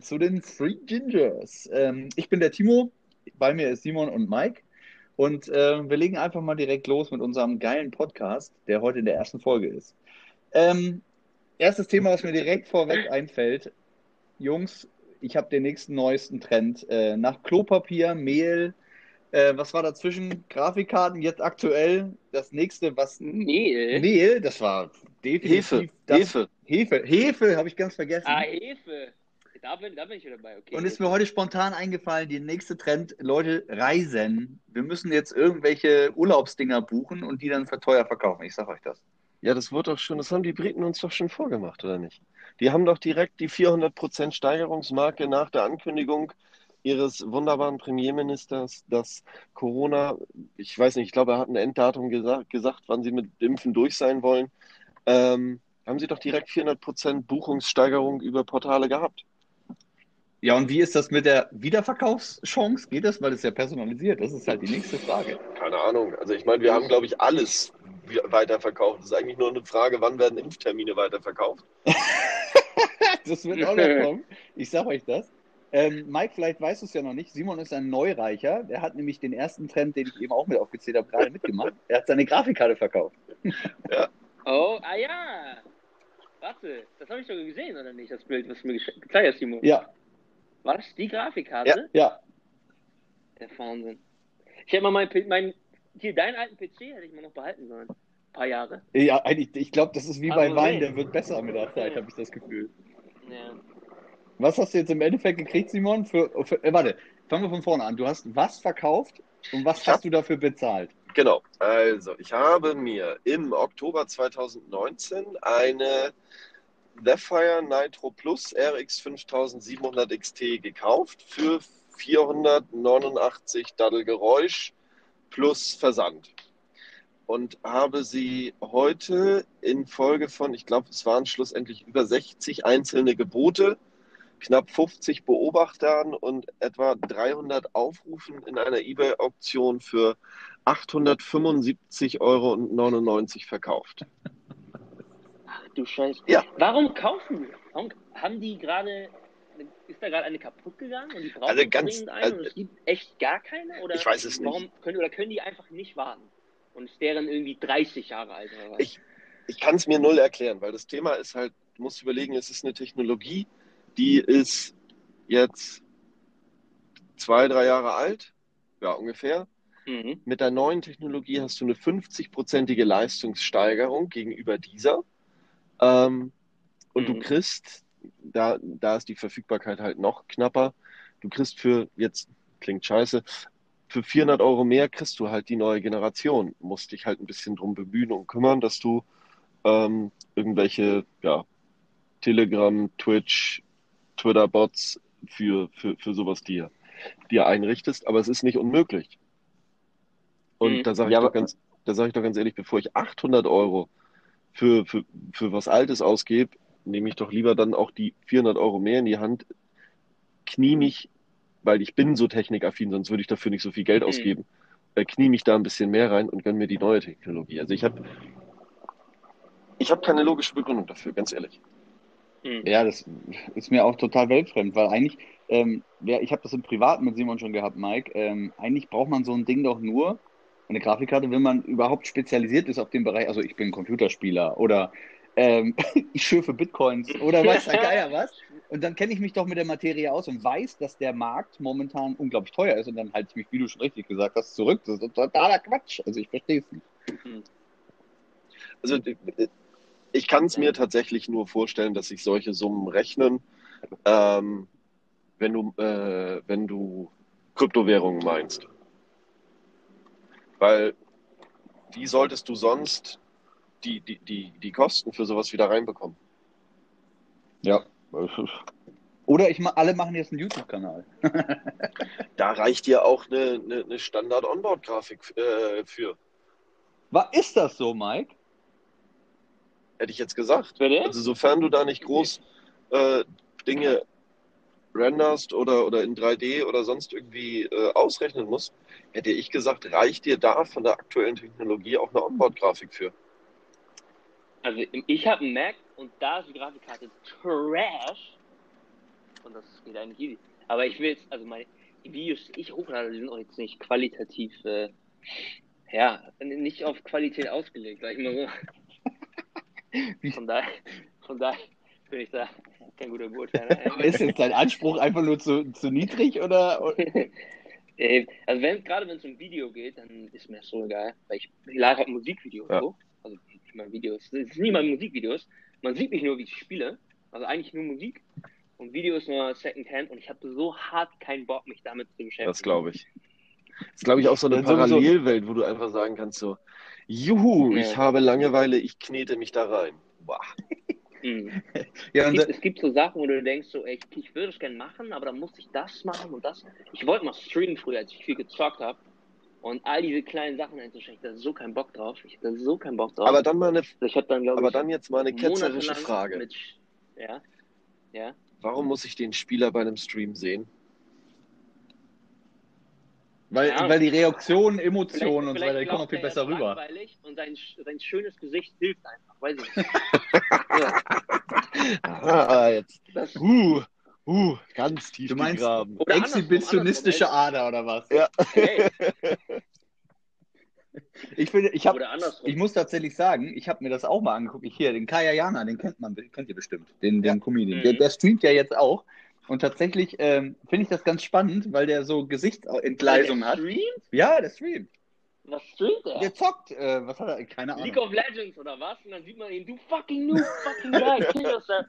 zu den Three Gingers. Ähm, ich bin der Timo, bei mir ist Simon und Mike. Und äh, wir legen einfach mal direkt los mit unserem geilen Podcast, der heute in der ersten Folge ist. Ähm, erstes Thema, was mir direkt vorweg einfällt. Jungs, ich habe den nächsten neuesten Trend. Äh, nach Klopapier, Mehl, äh, was war dazwischen? Grafikkarten, jetzt aktuell. Das nächste, was. Mehl? Mehl, das war definitiv. Hefe. Das, Hefe. Hefe, Hefe habe ich ganz vergessen. Ah, Hefe. Da bin, da bin ich wieder dabei, okay. Und ist mir heute spontan eingefallen, die nächste Trend, Leute, Reisen. Wir müssen jetzt irgendwelche Urlaubsdinger buchen und die dann für teuer verkaufen. Ich sag euch das. Ja, das wurde doch schon, das haben die Briten uns doch schon vorgemacht, oder nicht? Die haben doch direkt die 400% Steigerungsmarke nach der Ankündigung ihres wunderbaren Premierministers, dass Corona, ich weiß nicht, ich glaube, er hat ein Enddatum gesagt, gesagt wann sie mit Impfen durch sein wollen, ähm, haben sie doch direkt 400% Buchungssteigerung über Portale gehabt. Ja, und wie ist das mit der Wiederverkaufschance? Geht das? Weil es ja personalisiert. Das ist halt die nächste Frage. Keine Ahnung. Also ich meine, wir haben, glaube ich, alles weiterverkauft. Das ist eigentlich nur eine Frage, wann werden Impftermine weiterverkauft? das wird auch noch kommen. Ich sag euch das. Ähm, Mike, vielleicht weißt du es ja noch nicht. Simon ist ein Neureicher. Der hat nämlich den ersten Trend, den ich eben auch mit aufgezählt habe, gerade mitgemacht. Er hat seine Grafikkarte verkauft. Oh, ah ja. Warte, das habe ich doch gesehen, oder nicht? Das Bild, was du mir gezeigt hast, Timo. Ja, War das die Grafikkarte? ja. Der Wahnsinn. Ich hätte mal mein, P- mein, hier, deinen alten PC hätte ich mal noch behalten sollen. Ein paar Jahre. Ja, eigentlich, ich glaube, das ist wie Also bei Wein, nee. der wird besser mit der Zeit, habe ich das Gefühl. Ja. Was hast du jetzt im Endeffekt gekriegt, Simon? Für, für, äh, warte, fangen wir von vorne an. Du hast was verkauft und was Ich hab- hast du dafür bezahlt? Genau, also ich habe mir im Oktober 2019 eine Sapphire Nitro Plus RX 5700 XT gekauft für 489 Daddelgeräusch plus Versand. Und habe sie heute in Folge von, ich glaube, es waren schlussendlich über 60 einzelne Gebote, knapp 50 Beobachtern und etwa 300 Aufrufen in einer eBay-Auktion für 875,99 Euro verkauft. Ach du Scheiße. Ja. Warum kaufen wir? Warum haben die gerade. Ist da gerade eine kaputt gegangen und die brauchen Also ganz- dringend also- und es gibt echt gar keine? Oder Ich weiß es nicht. Warum können, oder können die einfach nicht warten? Und es wären irgendwie 30 Jahre alt oder was? Ich- Ich kann es mir null erklären, weil das Thema ist halt, du musst überlegen, es ist eine Technologie, die ist jetzt zwei, drei Jahre alt, ja ungefähr. Mhm. Mit der neuen Technologie hast du eine 50-prozentige Leistungssteigerung gegenüber dieser. Ähm, und du Mhm. kriegst, da, da ist die Verfügbarkeit halt noch knapper, du kriegst für, jetzt klingt scheiße, für 400 Euro mehr kriegst du halt die neue Generation. Musst dich halt ein bisschen drum bemühen und kümmern, dass du ähm, irgendwelche, ja, Telegram, Twitch, Twitter-Bots für, für, für sowas dir, dir einrichtest, aber es ist nicht unmöglich. Und Mhm. da sage ich, Ja, doch aber- ganz, da sag ich doch ganz ehrlich, bevor ich 800 Euro für, für, für was Altes ausgebe, nehme ich doch lieber dann auch die 400 Euro mehr in die Hand, knie mich, weil ich bin so technikaffin, sonst würde ich dafür nicht so viel Geld Mhm. ausgeben, äh, knie mich da ein bisschen mehr rein und gönne mir die neue Technologie. Also ich habe ich hab keine logische Begründung dafür, ganz ehrlich. Mhm. Ja, das ist mir auch total weltfremd, weil eigentlich, ähm, ja, ich habe das im Privaten mit Simon schon gehabt, Mike. Ähm, eigentlich braucht man so ein Ding doch nur, eine Grafikkarte, wenn man überhaupt spezialisiert ist auf den Bereich. Also ich bin Computerspieler oder ähm, ich schürfe Bitcoins oder weiß der Geier was. Und dann kenne ich mich doch mit der Materie aus und weiß, dass der Markt momentan unglaublich teuer ist. Und dann halte ich mich, wie du schon richtig gesagt hast, zurück. Das ist totaler Quatsch. Also ich verstehe es nicht. Also ich kann es mir tatsächlich nur vorstellen, dass sich solche Summen rechnen, ähm, wenn du, äh, wenn du Kryptowährungen meinst. Weil wie solltest du sonst die, die, die, die Kosten für sowas wieder reinbekommen? Ja. Oder ich ma alle machen jetzt einen YouTube-Kanal. Da reicht dir auch eine, eine, eine Standard-Onboard-Grafik äh, für, Was ist das so, Mike? hätte ich jetzt gesagt. Bitte? Also sofern du da nicht groß äh, Dinge renderst oder, oder in 3D oder sonst irgendwie äh, ausrechnen musst, hätte ich gesagt, reicht dir da von der aktuellen Technologie auch eine Onboard-Grafik für. Also ich habe einen Mac und da ist die Grafikkarte Trash. Und das geht eigentlich easy. Aber ich will jetzt, also meine, die Videos, die ich hochlade, die sind auch jetzt nicht qualitativ, äh, ja, nicht auf Qualität ausgelegt, sag ich mal so. Von daher, von daher bin ich da kein guter Beurteiler. Ist jetzt dein Anspruch einfach nur zu, zu niedrig oder? Äh, also wenn, gerade wenn es um Video geht, dann ist mir das so egal, weil ich, ich lade halt Musikvideos Ja. hoch. Also nicht mal Videos. Es sind nie mal Musikvideos. Man sieht nicht nur, wie ich spiele. Also eigentlich nur Musik. Und Videos nur Secondhand. Und ich habe so hart keinen Bock, mich damit zu beschäftigen. Das glaube ich. Das ist, glaube ich, auch so eine. Parallelwelt, wo du einfach sagen kannst so, juhu, Ja. ich habe Langeweile, ich knete mich da rein. Boah. Mhm. Ja, Es gibt, es gibt so Sachen, wo du denkst, so, ey, ich, ich würde es gerne machen, aber dann muss ich das machen und das. Ich wollte mal streamen früher, als ich viel gezockt habe. Und all diese kleinen Sachen einzustecken, ich hatte so keinen Bock drauf. Ich hatte so keinen Bock drauf. Aber dann mal eine, Also ich habe dann, aber ich, dann jetzt mal eine ketzerische Frage. Mit, ja, ja. Warum muss ich den Spieler bei einem Stream sehen? Weil, Ja. weil die Reaktionen, Emotionen und so weiter, die kommen auch viel er, besser er rüber. Und sein, sein schönes Gesicht hilft einfach, weiß ich nicht. ja, Ah, jetzt. das, Uh, uh, ganz tief Du meinst- gegraben. oder andersrum, Exhibitionistische andersrum, Ader oder was? Ja. ey, Ich finde, ich andersrum. Ich muss tatsächlich sagen, ich habe mir das auch mal angeguckt. Ich hier, den Kaya Jana, den kennt man, den kennt ihr bestimmt, den, den Comedian. Mhm. Der, der streamt ja jetzt auch. Und tatsächlich ähm, finde ich das ganz spannend, weil der so Gesichtsentgleisungen Der hat. Streamt? Ja, der streamt. Was streamt er? Der zockt. Äh, was hat er? Keine Ahnung. League of Legends oder was? Und dann sieht man ihn, du fucking noob, fucking guy, kill yourself.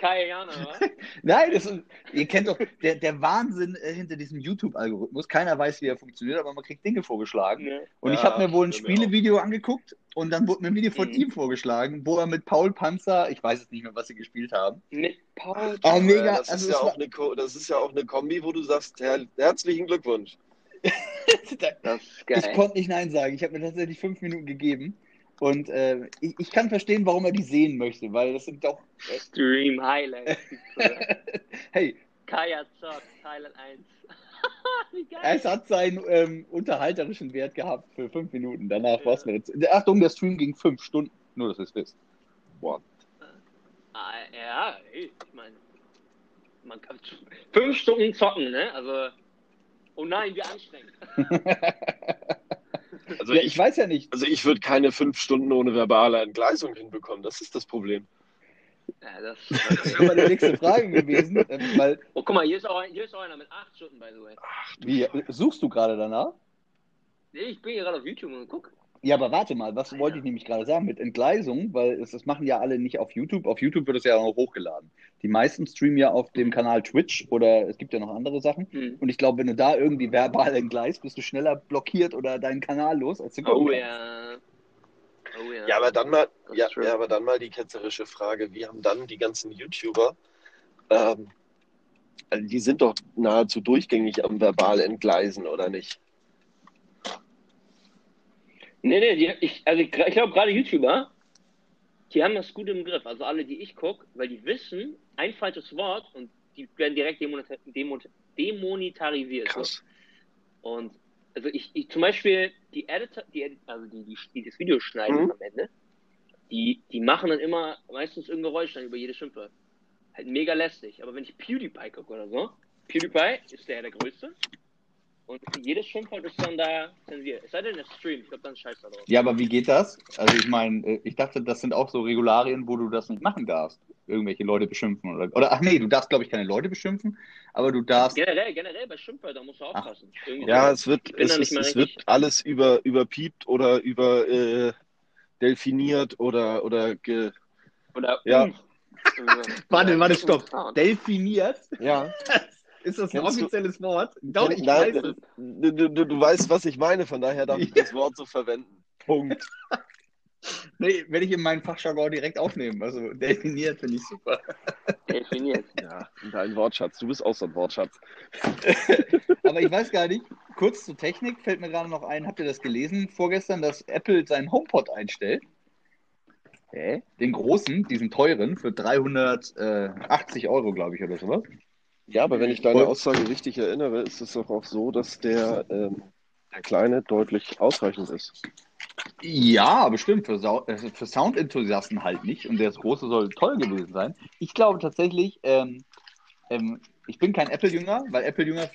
Kai Jana, was? Nein, das ist, ihr kennt doch der, der Wahnsinn äh, hinter diesem YouTube-Algorithmus. Keiner weiß, wie er funktioniert, aber man kriegt Dinge vorgeschlagen. Ne? Und ich Ja, habe mir wohl ein Spielevideo angeguckt und dann wurde mir ein Video von Mhm. ihm vorgeschlagen, wo er mit Paul Panzer, ich weiß jetzt nicht mehr, was sie gespielt haben. Mit Paul. Oh, mega. Das, also ist ja war- eine, das ist ja auch eine Kombi, wo du sagst, her herzlichen Glückwunsch. Das ist Ich geil. konnte nicht Nein sagen. Ich habe mir tatsächlich fünf Minuten gegeben. Und äh, ich, ich kann verstehen, warum er die sehen möchte, weil das sind doch. Stream Highlights. hey, Kaya Zock, Thailand 1. Wie geil. es hat seinen ähm, unterhalterischen Wert gehabt für fünf Minuten. Danach war es mir jetzt. Achtung, der Stream ging fünf Stunden. Nur, dass ihr es wisst. Ah, ja, ich meine, man kann fünf Stunden zocken, ne? Also, oh nein, wie anstrengend. Also ja, ich, ich weiß ja nicht. also ich würde keine fünf Stunden ohne verbale Entgleisung hinbekommen. Das ist das Problem. Ja, das, Das wäre meine nächste Frage gewesen. äh, Weil, oh, guck mal, hier ist, auch, hier ist auch einer mit acht Stunden, by the way. wie, suchst du gerade danach? Nee, ich bin hier gerade auf YouTube und guck. Ja, aber warte mal, was wollte ich nämlich gerade sagen mit Entgleisung, weil es, das machen ja alle nicht auf YouTube. Auf YouTube wird es ja auch noch hochgeladen. Die meisten streamen ja auf dem Kanal Twitch oder es gibt ja noch andere Sachen. Hm. Und ich glaube, wenn du da irgendwie verbal entgleist, bist du schneller blockiert oder deinen Kanal los, als du Oh ja. Oh ja. Ja, aber dann mal, ja, ja, aber dann mal die ketzerische Frage, wie haben dann die ganzen YouTuber, ähm, die sind doch nahezu durchgängig am verbal entgleisen, oder nicht? Nee, nee, die, ich, also ich, ich glaube gerade YouTuber, die haben das gut im Griff. Also alle, die ich gucke, weil die wissen, ein falsches Wort und die werden direkt demoneta demon demonetarisiert. So. Krass. Und also ich, ich zum Beispiel die Editor, die, also die, die, die das Video schneiden Mhm. am Ende, die, die machen dann immer meistens irgendein Geräusch dann über jede Schimpfe. Halt mega lästig. Aber wenn ich PewDiePie gucke oder so, PewDiePie ist der der Größte. Und jedes Schimpfwort ist dann da zensiert. Es sei denn, der Stream. Ich glaube, dann scheiß da drauf. Ja, aber wie geht das? Also ich meine, äh, ich dachte, das sind auch so Regularien, wo du das nicht machen darfst. Irgendwelche Leute beschimpfen oder, oder ach nee, du darfst, glaube ich, keine Leute beschimpfen, aber du darfst. Generell, generell bei Schimpfwörtern musst du aufpassen. Irgendwie Ja, es wird, es, ist, es wird alles über, überpiept oder über äh, delfiniert oder, oder ge, Oder Ja. Umf. Warte, warte, stopp. Umfahren. Delfiniert? ja. Ist das ein Kennst du- offizielles Wort? Doch, ich Nein, weiß es. du, du, du weißt, was ich meine, von daher darf ich das Wort so verwenden. Punkt. Nee, werde ich in meinen Fachjargon direkt aufnehmen. Also definiert finde ich super. Definiert. Ja, dein Wortschatz. Du bist auch so ein Wortschatz. Aber ich weiß gar nicht, kurz zur Technik fällt mir gerade noch ein, habt ihr das gelesen vorgestern, dass Apple seinen HomePod einstellt? Hä? Den großen, diesen teuren, für 380 Euro, glaube ich, oder sowas. Ja, aber wenn ich deine Aussage richtig erinnere, ist es doch auch so, dass der, ähm, der kleine deutlich ausreichend ist. Ja, bestimmt. Für, Sau äh, für Soundenthusiasten halt nicht. Und der große soll toll gewesen sein. Ich glaube tatsächlich, ähm, ähm, ich bin kein Apple-Jünger, weil Apple-Jünger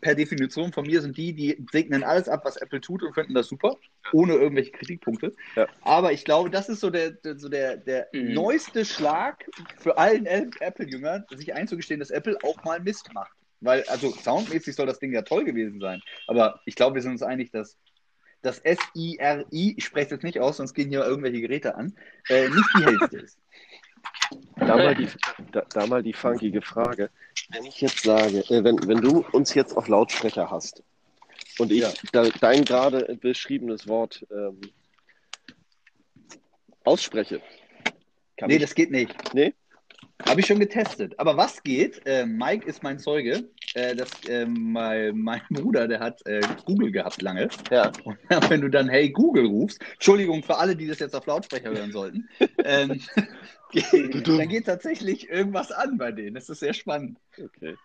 per Definition von mir sind die, die segnen alles ab, was Apple tut und finden das super, ohne irgendwelche Kritikpunkte. Ja. Aber ich glaube, das ist so der, der so der, der Mhm. neueste Schlag für allen Apple-Jüngern, sich einzugestehen, dass Apple auch mal Mist macht. Weil, also soundmäßig soll das Ding ja toll gewesen sein. Aber ich glaube, wir sind uns einig, dass das S-I-R-I, ich spreche es jetzt nicht aus, sonst gehen hier irgendwelche Geräte an, äh, nicht die hellste ist. Da mal die, da, da mal die funkige Frage. Wenn ich jetzt sage, äh, wenn, wenn du uns jetzt auf Lautsprecher hast und ich Ja. da, dein gerade beschriebenes Wort ähm, ausspreche, kann Nee, ich, das geht nicht. Nee? Habe ich schon getestet. Aber was geht? Äh, Mike ist mein Zeuge. Äh, das, äh, mein, mein Bruder, der hat äh, Google gehabt lange. ja, Und wenn du dann Hey Google rufst, Entschuldigung für alle, die das jetzt auf Lautsprecher hören sollten, ähm, dann geht tatsächlich irgendwas an bei denen. Das ist sehr spannend. okay.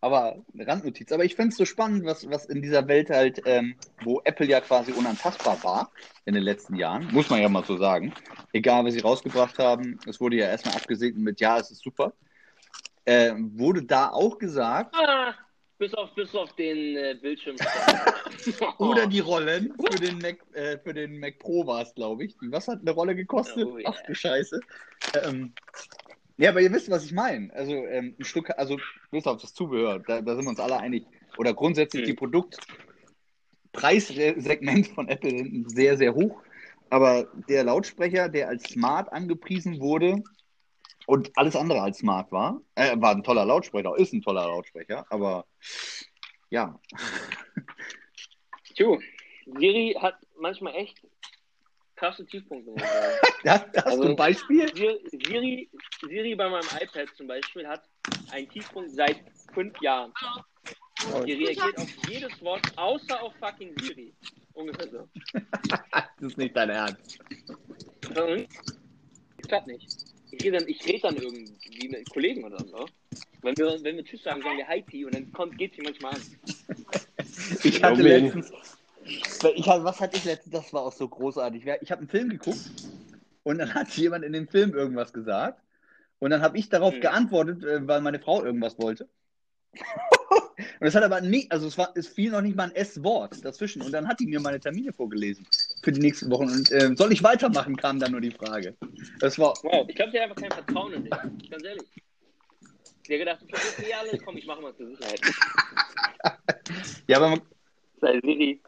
Aber eine Randnotiz. Aber ich finde es so spannend, was, was in dieser Welt halt, ähm, wo Apple ja quasi unantastbar war in den letzten Jahren, muss man ja mal so sagen. Egal, was sie rausgebracht haben, es wurde ja erstmal abgesegnet mit Ja, es ist super. Äh, wurde da auch gesagt, Ah, bis auf, bis auf den äh, Bildschirm. oder die Rollen für den Mac, äh, für den Mac Pro war es, glaube ich. Die- Was hat eine Rolle gekostet? Oh, ja. Ach du Scheiße. Ähm, ja, aber ihr wisst, was ich meine. Also ähm, ein Stück, also bis auf das Zubehör, da, da sind wir uns alle einig. Oder grundsätzlich Mhm. die Produktpreissegment von Apple sind sehr, sehr hoch. Aber der Lautsprecher, der als smart angepriesen wurde und alles andere als smart war, äh, war ein toller Lautsprecher, ist ein toller Lautsprecher, aber ja, Tju, Siri hat manchmal echt krasse Tiefpunkte. sagen. hast, hast Also- du ein Beispiel? Siri, Siri, bei meinem iPad zum Beispiel hat einen Tiefpunkt seit fünf Jahren. Die reagiert auf jedes Wort, außer auf fucking Siri. Ungefähr so. Das ist nicht dein Ernst. Und? Klappt nicht. Ich rede dann, ich rede dann irgendwie mit Kollegen oder so. Wenn wir, wenn wir Tschüss sagen, sagen wir Hi Pi und dann kommt, geht sie manchmal an. Ich hatte letztens, ich hatte, was hatte ich letztens, das war auch so großartig. Ich habe einen Film geguckt und dann hat jemand in dem Film irgendwas gesagt und dann habe ich darauf Hm. geantwortet, äh, weil meine Frau irgendwas wollte. Und es hat aber nicht, also es war, es fiel noch nicht mal ein S-Wort dazwischen. Und dann hat die mir meine Termine vorgelesen für die nächsten Wochen. Und ähm, soll ich weitermachen, kam dann nur die Frage. Das war, Wow, ich glaube, sie hat einfach kein Vertrauen in dich. Ganz ehrlich. Sie hat gedacht, du vergisst eh alles, komm, ich mache mal zur Sicherheit. ja, aber man, Sei Siri.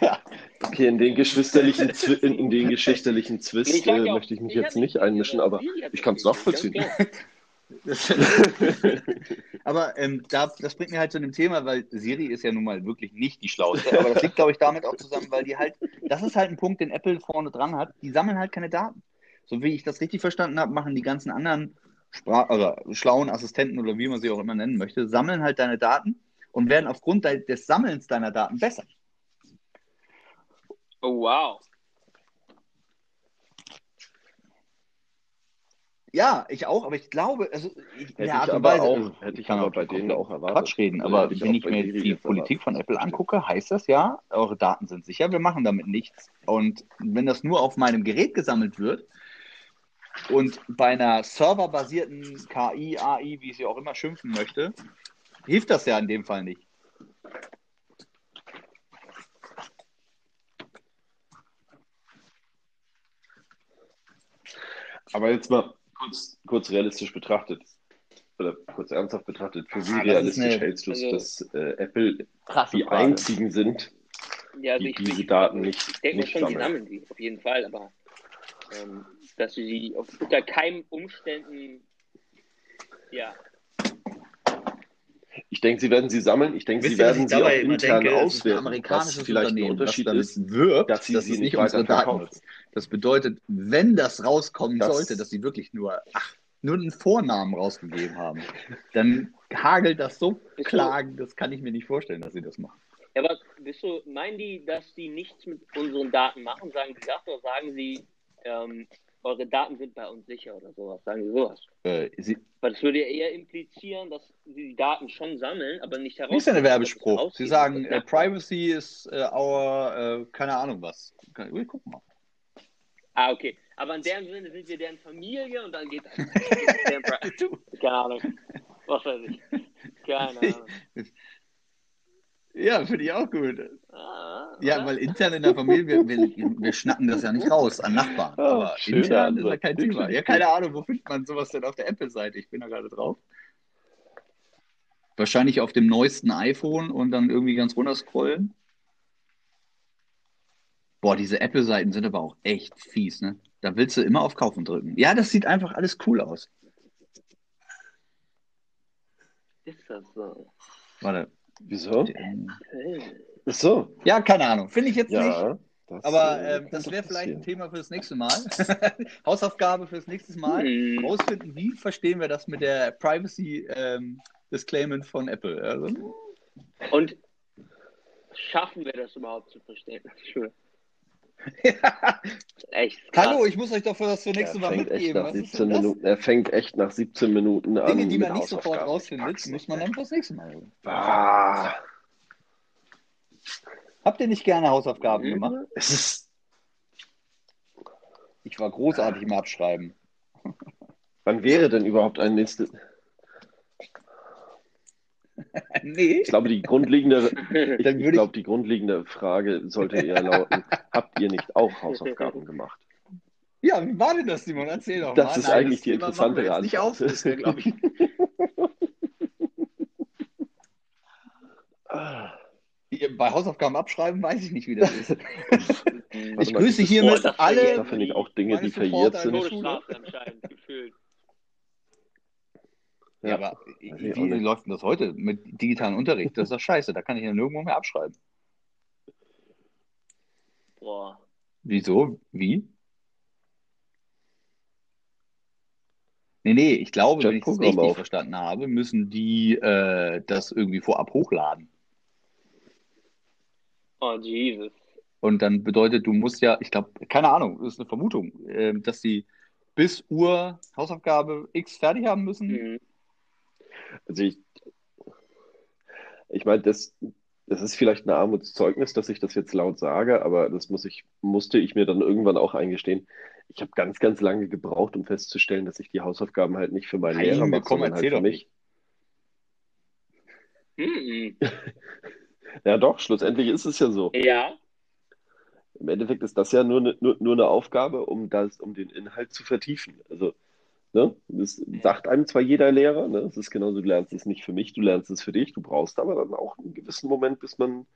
Ja, Okay, in den geschwisterlichen, Zwi in, in den geschwisterlichen Zwist Ich äh, auch, möchte ich mich ich jetzt nicht einmischen, aber ich kann es nachvollziehen. Das, aber ähm, da, das bringt mir halt zu dem Thema, weil Siri ist ja nun mal wirklich nicht die schlauste. Aber das liegt, glaube ich, damit auch zusammen, weil die halt, das ist halt ein Punkt, den Apple vorne dran hat. Die sammeln halt keine Daten. So wie ich das richtig verstanden habe, machen die ganzen anderen Sprach oder schlauen Assistenten oder wie man sie auch immer nennen möchte, sammeln halt deine Daten und werden aufgrund de des Sammelns deiner Daten besser. Oh, wow. Ja, ich auch, aber ich glaube, also ich, Hätte der ich Art und aber Weise, auch- hätte ich kann aber auch bei denen auch erwartet. Quatsch reden, aber ich wenn ich bei mir Siri die jetzt Politik von. Apple angucke, heißt das ja, eure Daten sind sicher, wir machen damit nichts. Und wenn das nur auf meinem Gerät gesammelt wird und bei einer serverbasierten KI, AI, wie ich sie auch immer schimpfen möchte, hilft das ja in dem Fall nicht. Aber jetzt mal kurz, kurz realistisch betrachtet, oder kurz ernsthaft betrachtet, für wie Ah, ist realistisch eine- hältst du es, also- dass äh, Apple die Frage. einzigen sind, Ja, also Die ich, diese ich, Daten nicht- Ich denke nicht schon, die sammeln. sammeln die, auf jeden Fall, aber ähm, dass sie die auf, unter keinen Umständen, ja, ich denke, sie werden sie sammeln, ich denke, sie werden sie auch intern denke? Es ist ein auswerten, was amerikanisches vielleicht ein Unternehmen, Unterschied ist. wirbt, dass sie dass sie nicht weiterverkaufen. nutzt. Das bedeutet, wenn das rauskommen Das- sollte, dass sie wirklich nur, ach, nur einen Vornamen rausgegeben haben, dann hagelt das so. Klagen, das kann ich mir nicht vorstellen, dass sie das machen. Ja, aber bist du, meinen die, dass die nichts mit unseren Daten machen? Sagen die das oder sagen sie, ähm, eure Daten sind bei uns sicher oder sowas? Sagen sie sowas? Äh, sie, Weil das würde ja eher implizieren, dass sie die Daten schon sammeln, aber nicht heraus. wie ist denn der Werbespruch? Sie sagen, äh, Privacy ist äh, our, äh, keine Ahnung was. Gucken mal. Ah, okay. Aber in deren Sinne sind wir deren Familie und dann geht Du. Keine Ahnung. Was weiß ich. Keine Ahnung. Ja, finde ich auch gut. Ah, Ja, oder? weil intern in der Familie, wir, wir, schnacken das ja nicht raus an Nachbarn. Oh, Aber intern ist ja Antwort. kein Thema. Ja, keine Ahnung, wo findet man sowas denn auf der Apple-Seite? Ich bin da gerade drauf. Wahrscheinlich auf dem neuesten iPhone und dann irgendwie ganz runter scrollen. Boah, diese Apple-Seiten sind aber auch echt fies, ne? Da willst du immer auf Kaufen drücken. Ja, das sieht einfach alles cool aus. Ist das so? Warte. Wieso? Ach so. Ja, keine Ahnung. Finde ich jetzt nicht. Ja. Das, Aber äh, ähm, das wäre vielleicht ein. Thema für das nächste Mal. Hausaufgabe fürs nächste Mal. Hm. Rausfinden, wie verstehen wir das mit der Privacy ähm, von Apple. Also, Und schaffen wir das überhaupt zu verstehen? Schön. Echt. krass. Hallo, ich muss euch doch für das für nächste Er Mal mitgeben. nach Was ist 17 denn das? Minuten, er fängt echt nach 17 Minuten an. Dinge, die man nicht sofort rausfindet, muss man dann fürs nächste Mal. holen. Ah, Habt ihr nicht gerne Hausaufgaben gemacht? es ist. Ich war großartig im Abschreiben. Wann wäre denn überhaupt ein nächstes? nee. Ich glaube, die grundlegende, ich, ich glaube, die grundlegende Frage sollte eher lauten: Habt ihr nicht auch Hausaufgaben gemacht? Ja, wie war denn das, Simon? Erzähl doch Das mal. ist Nein, eigentlich die machen wir interessantere jetzt Nicht Antwort. auf, das wäre, glaube ich. Bei Hausaufgaben abschreiben weiß ich nicht, wie das ist. Ich grüße hiermit Oh, das alle. Da finde ich auch Dinge, die verjährt sind. in der Schule. Todesstrafe anscheinend gefühlt. Ja, Ja. aber ich wie auch nicht. läuft denn das heute mit digitalen Unterricht? Das ist doch scheiße, da kann ich ja nirgendwo mehr abschreiben. Boah. Wieso? Wie? Nee, nee, ich glaube, wenn ich das richtig auf. verstanden habe, müssen die äh, das irgendwie vorab hochladen. Oh, Jesus. Und dann bedeutet, du musst ja, ich glaube, keine Ahnung, das ist eine Vermutung, ähm, dass die bis Uhr Hausaufgabe X fertig haben müssen. Mhm. Also ich, ich meine, das, das ist vielleicht ein Armutszeugnis, dass ich das jetzt laut sage, aber das muss ich, musste ich mir dann irgendwann auch eingestehen. Ich habe ganz, ganz lange gebraucht, um festzustellen, dass ich die Hausaufgaben halt nicht für meinen Nein, Lehrer mache, sondern halt für doch mich. Mhm. Ja, doch, schlussendlich ist es ja so. Ja. Im Endeffekt ist das ja nur eine, nur, nur eine Aufgabe, um das, um den Inhalt zu vertiefen. Also, ne, das sagt einem zwar jeder Lehrer, ne, es ist genauso, du lernst es nicht für mich, du lernst es für dich, du brauchst aber dann auch einen gewissen Moment, bis man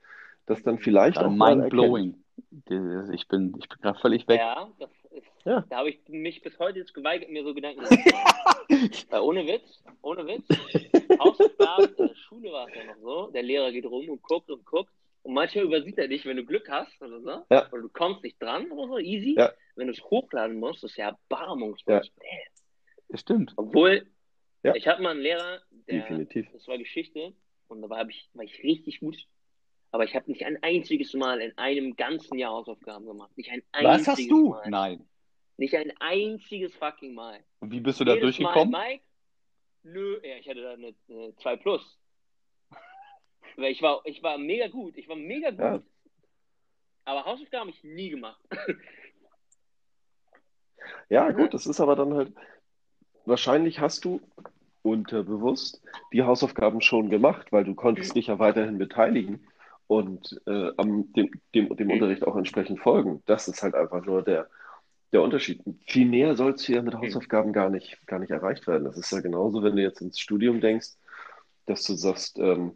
das dann vielleicht auch mal erkennt. Mind-blowing. Ich bin, ich bin gerade völlig weg. Ja, das ist, Ja. da habe ich mich bis heute jetzt geweigert, mir so Gedanken zu machen. Ohne Witz, ohne Witz, Hausaufgaben, in der Schule war es ja noch so, der Lehrer geht rum und guckt und guckt und manchmal übersieht er dich, wenn du Glück hast oder so, Ja. oder du kommst nicht dran oder so, easy. Ja. Wenn du es hochladen musst, ist ja erbarmungslos. Stimmt. Obwohl, Ja. ich hatte mal einen Lehrer, der, Definitiv. das war Geschichte und da war, ich, war ich richtig gut. Aber ich habe nicht ein einziges Mal in einem ganzen Jahr Hausaufgaben gemacht. Nicht ein Was einziges hast du? Mal. Nein. Nicht ein einziges fucking Mal. Und wie bist du da Jedes durchgekommen? Mal, Mike? Nö, ja, ich hatte da eine, eine 2 Plus. Weil ich war, ich war mega gut. Ich war mega gut. Ja. Aber Hausaufgaben habe ich nie gemacht. Ja, gut, das ist aber dann halt, wahrscheinlich hast du unterbewusst die Hausaufgaben schon gemacht, weil du konntest dich ja weiterhin beteiligen und äh, am, dem, dem, dem Mhm. Unterricht auch entsprechend folgen. Das ist halt einfach nur der, der Unterschied. Viel mehr sollst du ja mit Hausaufgaben gar nicht, gar nicht erreicht werden. Das ist ja genauso, wenn du jetzt ins Studium denkst, dass du sagst, ähm,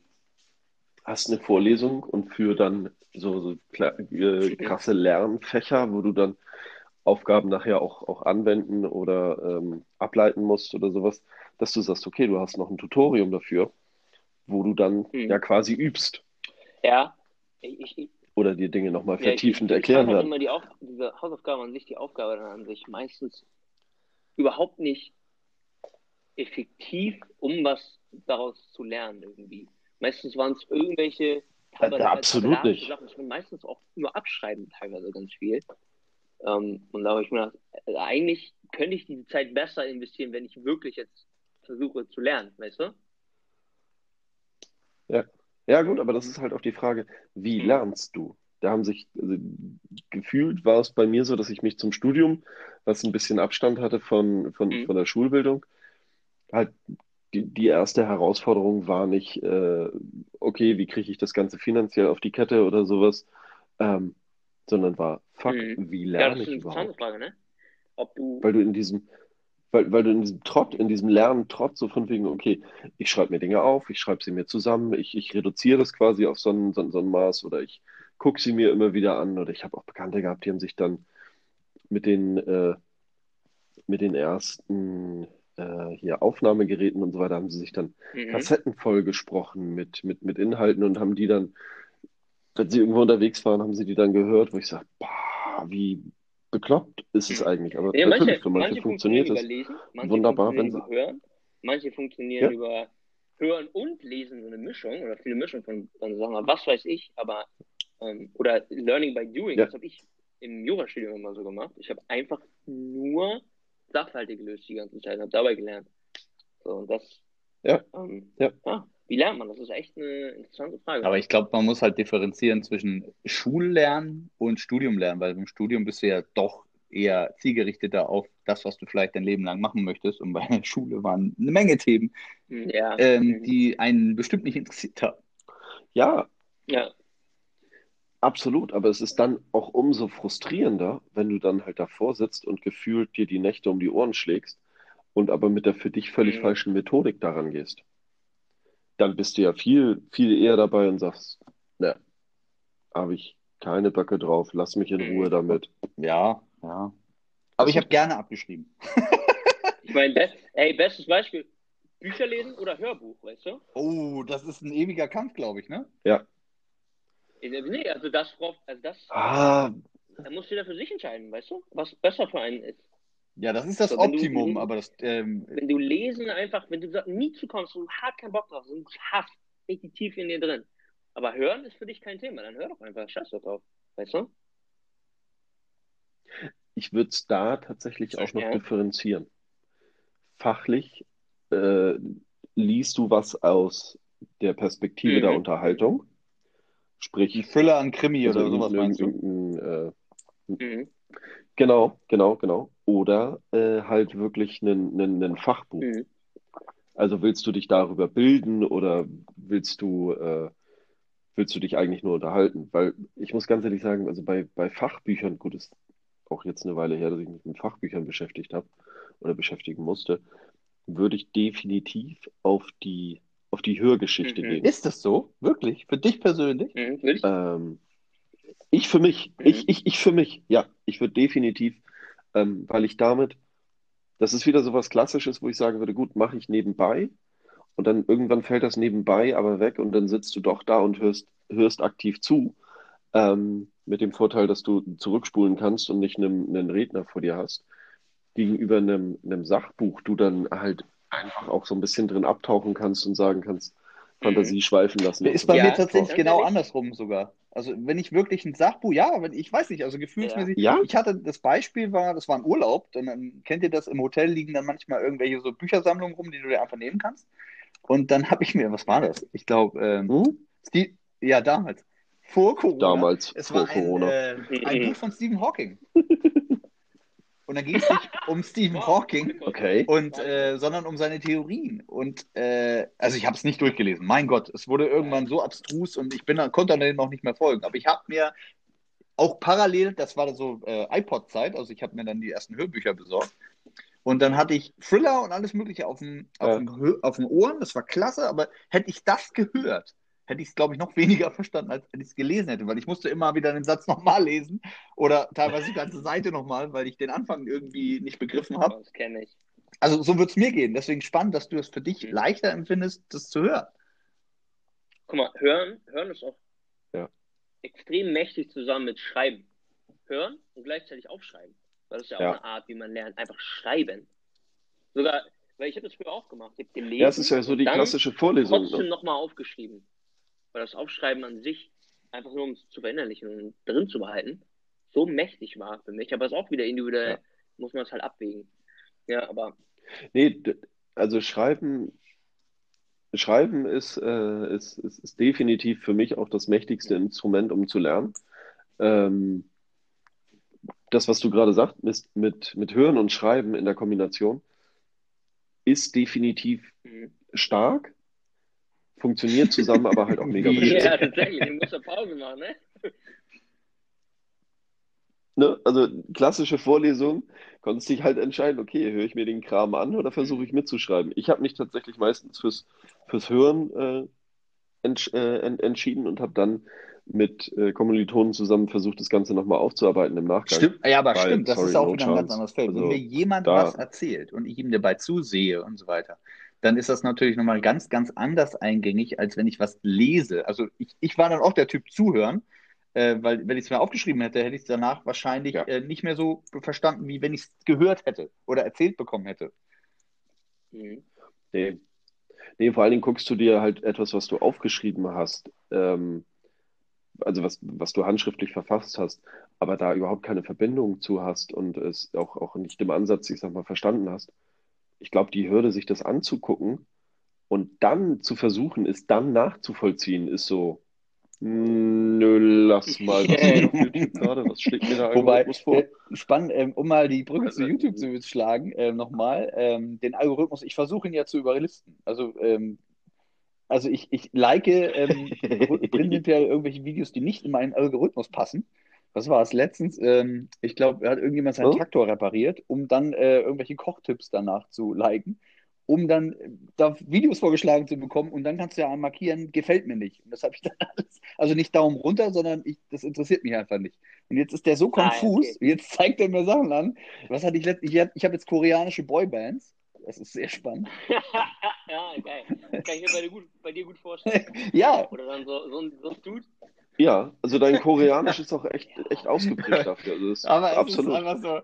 hast eine Vorlesung und für dann so, so äh, krasse Lernfächer, wo du dann Aufgaben nachher auch, auch anwenden oder ähm, ableiten musst oder sowas, dass du sagst, okay, du hast noch ein Tutorium dafür, wo du dann Mhm. ja quasi übst Ja. Ich, ich, oder dir Dinge nochmal ja, ich, vertiefend ich, erklären ich fand auch werden. immer die Auf, diese Hausaufgaben an sich, die Aufgabe dann an sich meistens überhaupt nicht effektiv, um was daraus zu lernen irgendwie. Meistens waren es irgendwelche Ja, ja, absolut nicht. Sachen. Ich bin meistens auch nur abschreiben teilweise ganz viel. Ähm, und da habe ich mir gedacht, also eigentlich könnte ich die Zeit besser investieren, wenn ich wirklich jetzt versuche zu lernen, weißt du? Ja gut, aber das ist halt auch die Frage, wie Mhm. lernst du? da haben sich, also gefühlt war es bei mir so, dass ich mich zum Studium, was ein bisschen Abstand hatte von, von, Mhm. von der Schulbildung, halt die, die erste Herausforderung war nicht, äh, okay, wie kriege ich das Ganze finanziell auf die Kette oder sowas, ähm, sondern war, fuck, Mhm. wie Ja, lerne das ist ich überhaupt? Frage, ne? Du. Weil du in diesem, weil, weil du in diesem Trott, in diesem Lernen-Trott so von wegen, okay, ich schreibe mir Dinge auf, ich schreibe sie mir zusammen, ich, ich reduziere das quasi auf so ein, so, so ein Maß oder ich gucke sie mir immer wieder an oder ich habe auch Bekannte gehabt, die haben sich dann mit den, äh, mit den ersten äh, hier Aufnahmegeräten und so weiter, haben sie sich dann Mhm. Kassetten vollgesprochen mit, mit, mit Inhalten und haben die dann, wenn sie irgendwo unterwegs waren, haben sie die dann gehört, wo ich sage, wie bekloppt ist es Mhm. eigentlich? Aber Ja, manche, natürlich, für manche manche funktionieren funktioniert über es. Lesen, manche Wunderbar, wenn über Hören, manche funktionieren Ja. über Hören und Lesen, so eine Mischung oder viele Mischung von, von Sachen, was weiß ich, aber ähm, oder Learning by Doing, Ja. das habe ich im Jurastudium immer so gemacht. Ich habe einfach nur Sachverhalte gelöst die ganze Zeit und habe dabei gelernt. So, und das, Ja. ähm, Ja. Wie lernt man? Das ist echt eine interessante Frage. Aber ich glaube, man muss halt differenzieren zwischen Schullernen und Studiumlernen, weil im Studium bist du ja doch eher zielgerichteter auf das, was du vielleicht dein Leben lang machen möchtest. Und bei der Schule waren eine Menge Themen, Hm, ja, ähm, die einen bestimmt nicht interessiert haben. Ja, ja, absolut. Aber es ist dann auch umso frustrierender, wenn du dann halt davor sitzt und gefühlt dir die Nächte um die Ohren schlägst und aber mit der für dich völlig Mhm. falschen Methodik daran gehst. Dann bist du ja viel, viel eher dabei und sagst, ne, habe ich keine Böcke drauf, lass mich in. Ruhe damit. Ja, ja. Aber ich habe gerne abgeschrieben. ich meine, be ey, bestes Beispiel, Bücher lesen oder Hörbuch, weißt du? Oh, das ist ein ewiger Kampf, glaube ich, ne? Ja. Nee, also das, also das, Ah, da muss jeder für sich entscheiden, weißt du? Was besser für einen ist. Ja, das ist das So, wenn du- Optimum, aber das, ähm, Wenn du lesen einfach, wenn du nie zukommst, du hast keinen Bock drauf, du hast richtig tief in dir drin. Aber hören ist für dich kein Thema, dann hör doch einfach, scheiß doch drauf, weißt du? ich würde es da tatsächlich auch noch Ja. differenzieren. Fachlich äh, liest du was aus der Perspektive der Mhm. Unterhaltung, sprich, ein Thriller, ein Krimi also oder sowas meinst du? äh, Mhm. Genau, genau, genau. Oder äh, halt wirklich ein, Fachbuch. Mhm. Also willst du dich darüber bilden oder willst du, äh, willst du dich eigentlich nur unterhalten? Weil ich muss ganz ehrlich sagen, also bei, bei Fachbüchern, gut, ist auch jetzt eine Weile her, dass ich mich mit Fachbüchern beschäftigt habe oder beschäftigen musste, würde ich definitiv auf die, auf die Hörgeschichte Mhm. gehen. Ist das so? Wirklich? Für dich persönlich? Mhm. Ähm, ich für mich, Mhm. ich, ich, ich für mich, ja, ich würde definitiv, ähm, weil ich damit, das ist wieder so was Klassisches, wo ich sagen würde, gut, mache ich nebenbei und dann irgendwann fällt das nebenbei aber weg und dann sitzt du doch da und hörst, hörst aktiv zu, ähm, mit dem Vorteil, dass du zurückspulen kannst und nicht einen, einen Redner vor dir hast. Gegenüber einem, einem Sachbuch du dann halt einfach auch so ein bisschen drin abtauchen kannst und sagen kannst, Fantasie schweifen lassen. Ist bei Ja, mir tatsächlich genau ehrlich. andersrum sogar. Also wenn ich wirklich ein Sachbuch, ja, wenn ich weiß nicht, also gefühlsmäßig, Ja. ich hatte das Beispiel war, das war ein Urlaub, dann, dann kennt ihr das, im Hotel liegen dann manchmal irgendwelche so Büchersammlungen rum, die du dir einfach nehmen kannst. Und dann habe ich mir, was war das? Ich glaube, ähm, Hm? Steve, ja, damals, vor Corona, Damals, es vor war ein, Corona. äh, ein Mhm. Buch von Stephen Hawking. Und dann ging es nicht um Stephen Hawking, Okay. und äh, sondern um seine Theorien. Und äh, also ich habe es nicht durchgelesen. Mein Gott, es wurde irgendwann so abstrus und ich bin konnte dann noch nicht mehr folgen. Aber ich habe mir auch parallel, das war so äh, iPod-Zeit, also ich habe mir dann die ersten Hörbücher besorgt. Und dann hatte ich Thriller und alles Mögliche auf dem, auf Ja. dem, Hö- auf den Ohren. Das war klasse, aber hätte ich das gehört, hätte ich es, glaube ich, noch weniger verstanden, als wenn ich es gelesen hätte, weil ich musste immer wieder den Satz nochmal lesen oder teilweise die ganze Seite nochmal, weil ich den Anfang irgendwie nicht begriffen habe. Das kenne ich. Also so wird es mir gehen. Deswegen spannend, dass du es für dich Mhm. leichter empfindest, das zu hören. Guck mal, hören, hören ist auch Ja. extrem mächtig zusammen mit Schreiben. Hören und gleichzeitig aufschreiben. Weil das ist ja auch Ja. eine Art, wie man lernt. Einfach schreiben. Sogar, weil ich habe das früher auch gemacht. Ich habe gelesen. Ja, es ist ja so und die klassische Vorlesung. trotzdem nochmal aufgeschrieben. Weil das Aufschreiben an sich, einfach nur um es zu verinnerlichen und drin zu behalten, so mächtig war für mich. Aber es ist auch wieder individuell, Ja. muss man es halt abwägen. Ja, aber Nee, also Schreiben, Schreiben ist, äh, ist, ist, ist definitiv für mich auch das mächtigste Instrument, um zu lernen. ähm, das, was du gerade sagst, mit, mit, mit Hören und Schreiben in der Kombination, ist definitiv Mhm. stark, funktioniert zusammen, aber halt auch mega beschissen. Ja, tatsächlich. Du musst ja Pause machen, ne? Ne? Also klassische Vorlesung, konntest dich halt entscheiden, okay, höre ich mir den Kram an oder versuche ich mitzuschreiben. Ich habe mich tatsächlich meistens fürs, fürs Hören äh, entsch äh, en entschieden und habe dann mit äh, Kommilitonen zusammen versucht, das Ganze nochmal aufzuarbeiten im Nachgang. Stimmt, ja, aber Weil, stimmt, das sorry, ist auch no wieder ein ganz chance. anderes Feld. Wenn Also, mir jemand da- was erzählt und ich ihm dabei zusehe und so weiter, dann ist das natürlich nochmal ganz, ganz anders eingängig, als wenn ich was lese. Also ich, ich war dann auch der Typ zuhören, äh, weil wenn ich es mir aufgeschrieben hätte, hätte ich es danach wahrscheinlich Ja. äh, nicht mehr so verstanden, wie wenn ich es gehört hätte oder erzählt bekommen hätte. Mhm. Nee. Nee, vor allen Dingen guckst du dir halt etwas, was du aufgeschrieben hast, ähm, also was, was du handschriftlich verfasst hast, aber da überhaupt keine Verbindung zu hast und es auch, auch nicht im Ansatz, ich sag mal, verstanden hast. Ich glaube, die Hürde, sich das anzugucken und dann zu versuchen, es dann nachzuvollziehen, ist so, mm, nö, lass mal, was auf YouTube gerade, was schlägt mir da Wobei, vor? äh, spannend, ähm, um mal die Brücke zu YouTube zu schlagen, ähm, nochmal, ähm, den Algorithmus, ich versuche ihn ja zu überlisten. Also, ähm, also ich, ich like ähm, prinzipiell irgendwelche Videos, die nicht in meinen Algorithmus passen. Was war es letztens? Ähm, ich glaube, hat irgendjemand seinen Oh. Traktor repariert, um dann äh, irgendwelche Kochtipps danach zu liken, um dann äh, da Videos vorgeschlagen zu bekommen und dann kannst du ja markieren, gefällt mir nicht. Und das habe ich dann alles, also nicht Daumen runter, sondern ich, das interessiert mich einfach nicht. Und jetzt ist der so Ah, konfus, okay. jetzt zeigt er mir Sachen an. Was hatte ich letztens? Ich habe hab jetzt koreanische Boybands. Das ist sehr spannend. ja, geil. Kann ich mir bei dir gut, bei dir gut vorstellen. Ja, Oder dann so, so, ein, so ein Dude. Ja, also dein Koreanisch ist auch echt, echt ausgeprägt dafür. Also das ist aber es absolut. ist einfach so.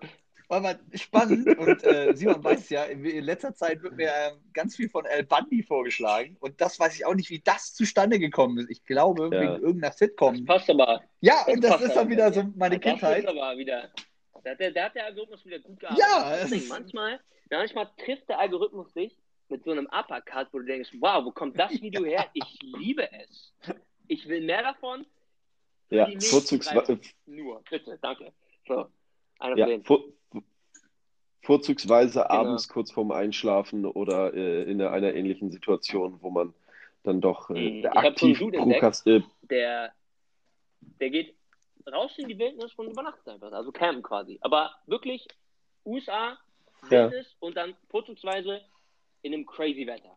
Aber spannend und äh, Simon weiß ja, in, in letzter Zeit wird mir ähm, ganz viel von El Bundy vorgeschlagen und das weiß ich auch nicht, wie das zustande gekommen ist. Ich glaube, Ja. wegen irgendeiner Sitcom. Das passt aber. Ja, Das und das ist dann wieder so meine Das Kindheit. ist aber wieder. Da hat der, da hat der Algorithmus wieder gut gearbeitet. Ja, Das es das ist- manchmal, manchmal trifft der Algorithmus dich mit so einem Uppercut, wo du denkst, wow, wo kommt das Video her? Ich liebe es. Ich will mehr davon. Ja, vorzugsweise. Nur, bitte, danke. So, ja, vor, vorzugsweise Genau. abends kurz vorm Einschlafen oder äh, in einer ähnlichen Situation, wo man dann doch äh, Mhm. So aktiv entdeckt. prokast äh, der, der geht raus in die Wildnis und übernachtet einfach. Also campen quasi. Aber wirklich USA, Ja. Wildnis und dann vorzugsweise in einem crazy Wetter.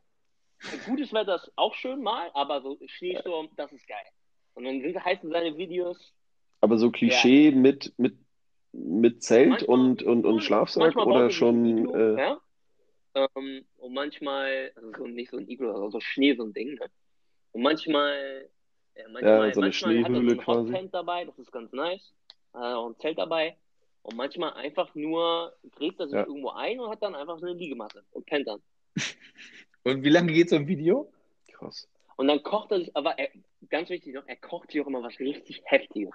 Gutes Wetter ist auch schön mal, aber so Schneesturm, das ist geil. Und dann sind, heißen seine Videos. aber so Klischee mit, mit, mit Zelt manchmal- und, und, und Schlafsack oder er schon Iglu, äh, ja? ähm, und manchmal, also so, nicht so ein Iglo, also so Schnee, so ein Ding. Ne? Und manchmal, ja, manchmal, Ja, so eine manchmal hat er so Schneehöhle ein quasi. Hot-Tent dabei, das ist ganz nice. Hat auch ein Zelt dabei. Und manchmal einfach nur gräbt er sich Ja. irgendwo ein und hat dann einfach so eine Liegematte und pennt dann. Und wie lange geht so ein Video? krass. Und dann kocht er sich, aber er, ganz wichtig noch, er kocht sich auch immer was richtig Heftiges.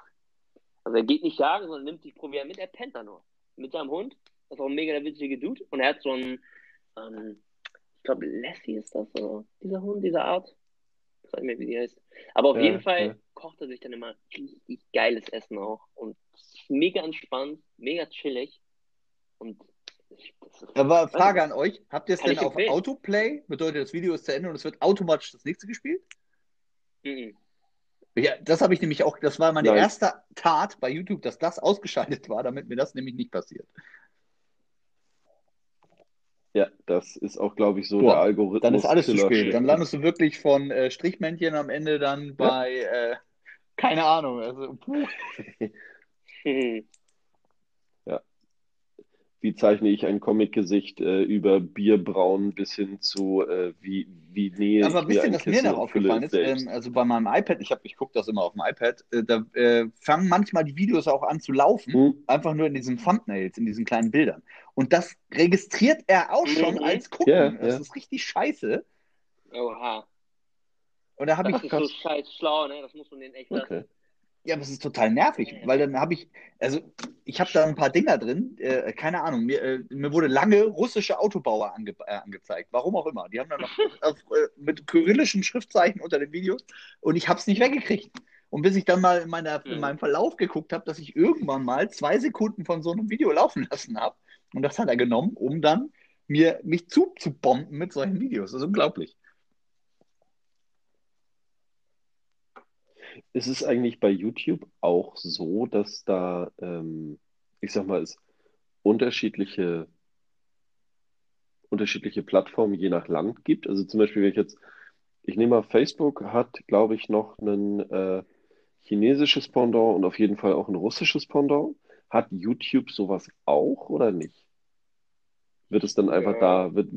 Also er geht nicht jagen, sondern nimmt sich Proviant mit, er pennt da nur. Mit seinem Hund. Das ist auch ein mega der witzige Dude. Und er hat so einen, ähm, ich glaube, Lassie ist das, oder? dieser Hund, dieser Art. Ich weiß nicht mehr, wie die heißt. Aber auf Ja, jeden Fall ja. kocht er sich dann immer richtig geiles Essen auch. Und mega entspannt, mega chillig. Und Aber Frage an euch, habt ihr es denn auf. Autoplay? Bedeutet, das Video ist zu Ende und es wird automatisch das nächste gespielt? Mhm. Ja, das habe ich nämlich auch, das war meine Nein. erste Tat bei YouTube, dass das ausgeschaltet war, damit mir das nämlich nicht passiert. Ja, das ist auch, glaube ich, so Boah, der Algorithmus. Dann ist alles zu spät. Dann landest du wirklich von äh, Strichmännchen am Ende dann bei, äh, keine Ahnung, also, puh. Wie zeichne ich ein Comic-Gesicht äh, über Bierbrauen bis hin zu äh, wie, wie nähe Aber ich wisst mir ihr, ein was mir noch aufgefallen ist? Ähm, also bei meinem iPad, ich, hab- ich gucke das immer auf dem iPad, äh, da äh, fangen manchmal die Videos auch an zu laufen, Hm? einfach nur in diesen Thumbnails, in diesen kleinen Bildern. Und das registriert er auch schon Mhm. als Gucken. Ja, das ja. ist richtig scheiße. Oha. Und da habe Das ich, ist so scheiß schlau, ne? Das muss man den echt lassen. Ja, aber es ist total nervig, weil dann habe ich, also ich habe da ein paar Dinger drin, äh, keine Ahnung, mir, äh, mir wurde lange russische Autobauer ange äh, angezeigt, warum auch immer. Die haben dann noch auf, äh, mit kyrillischen Schriftzeichen unter den Videos und ich habe es nicht weggekriegt. Und bis ich dann mal in, meiner, in meinem Verlauf geguckt habe, dass ich irgendwann mal zwei Sekunden von so einem Video laufen lassen habe. Und das hat er genommen, um dann mir mich zuzubomben mit solchen Videos. Das ist unglaublich. Ist es eigentlich bei YouTube auch so, dass da, ähm, ich sag mal, es unterschiedliche, unterschiedliche Plattformen je nach Land gibt? Also zum Beispiel, wenn ich jetzt, ich nehme mal, Facebook hat, glaube ich, noch ein äh, chinesisches Pendant und auf jeden Fall auch ein russisches Pendant. Hat YouTube sowas auch oder nicht? Wird es dann einfach Ja. da, wird,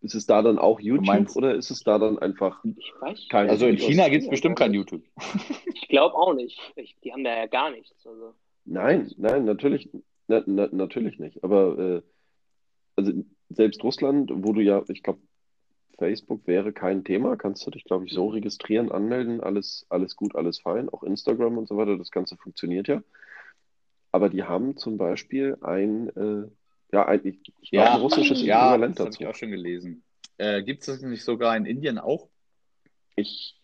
ist es da dann auch YouTube meinst- oder ist es da dann einfach Ich weiß kein Also in Video? China gibt es bestimmt kein YouTube. Ich glaube auch nicht. Ich, die haben da ja gar nichts. Also. Nein, nein, natürlich, na, na, natürlich nicht. Aber äh, also selbst Russland, wo du ja, ich glaube, Facebook wäre kein Thema, kannst du dich, glaube ich, so registrieren, anmelden, alles, alles gut, alles fein, auch Instagram und so weiter, das Ganze funktioniert ja. Aber die haben zum Beispiel ein, äh, ja, ein, ich, ich glaube, Ja, ein russisches ja, Äquivalent das habe ich auch schon gelesen. Äh, gibt es das nicht sogar in Indien auch? Ich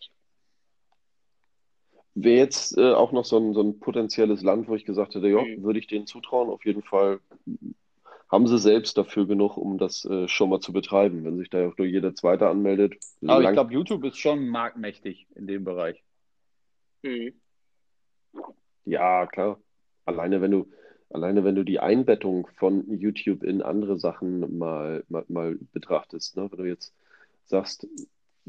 wäre jetzt äh, auch noch so ein, so ein potenzielles Land, wo ich gesagt hätte, ja, Mhm. würde ich denen zutrauen. Auf jeden Fall haben sie selbst dafür genug, um das äh, schon mal zu betreiben. Wenn sich da ja auch nur jeder Zweite anmeldet, Aber ich glaube, YouTube ist schon marktmächtig in dem Bereich. Hm. ja, klar. Alleine wenn du, alleine wenn du die Einbettung von YouTube in andere Sachen mal, mal, mal betrachtest, ne? Wenn du jetzt sagst,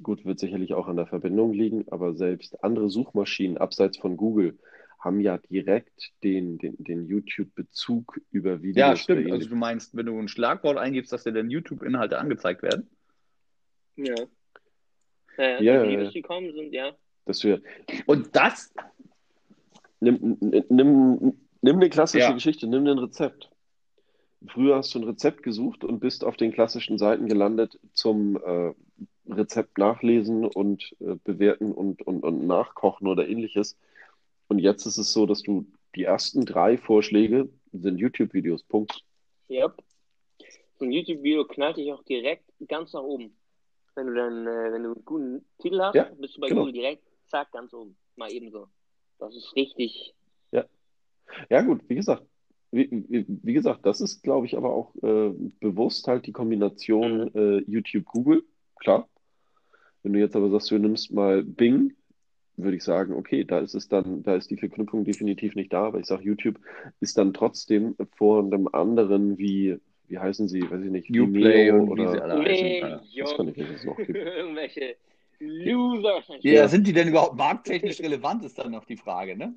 gut, wird sicherlich auch an der Verbindung liegen, aber selbst andere Suchmaschinen abseits von Google haben ja direkt den, den, den YouTube-Bezug über Videos Ja, stimmt. Also du meinst, wenn du ein Schlagwort eingibst, dass dir dann YouTube-Inhalte angezeigt werden? Ja. Ja, Ja, die Videos, ja. die kommen, sind, ja. Dass du ja, Und das, Nimm, nimm, nimm eine klassische Ja. Geschichte, nimm ein Rezept. Früher hast du ein Rezept gesucht und bist auf den klassischen Seiten gelandet zum äh, Rezept nachlesen und äh, bewerten und, und, und nachkochen oder ähnliches. Und jetzt ist es so, dass du die ersten drei Vorschläge sind YouTube-Videos. Punkt. Yep. So ein YouTube-Video knallt dich auch direkt ganz nach oben. Wenn du dann, äh, wenn du einen guten Titel hast, Ja, bist du bei genau. Google direkt, zack, ganz oben. Mal ebenso. Das ist richtig. Ja, gut, wie gesagt, wie, wie, wie gesagt, das ist, glaube ich, aber auch äh, bewusst halt die Kombination äh, YouTube-Google, klar. Wenn du jetzt aber sagst, du nimmst mal Bing, würde ich sagen, okay, da ist es dann, da ist die Verknüpfung definitiv nicht da, aber ich sage, YouTube ist dann trotzdem vor einem anderen wie, wie heißen sie, weiß ich nicht, Uplay Vimeo und wie sie oder alle Nee, heißen. ich jo. weiß gar nicht, was es noch gibt. Irgendwelche Loser. Ja, sind die denn überhaupt markttechnisch relevant, ist dann noch die Frage, ne?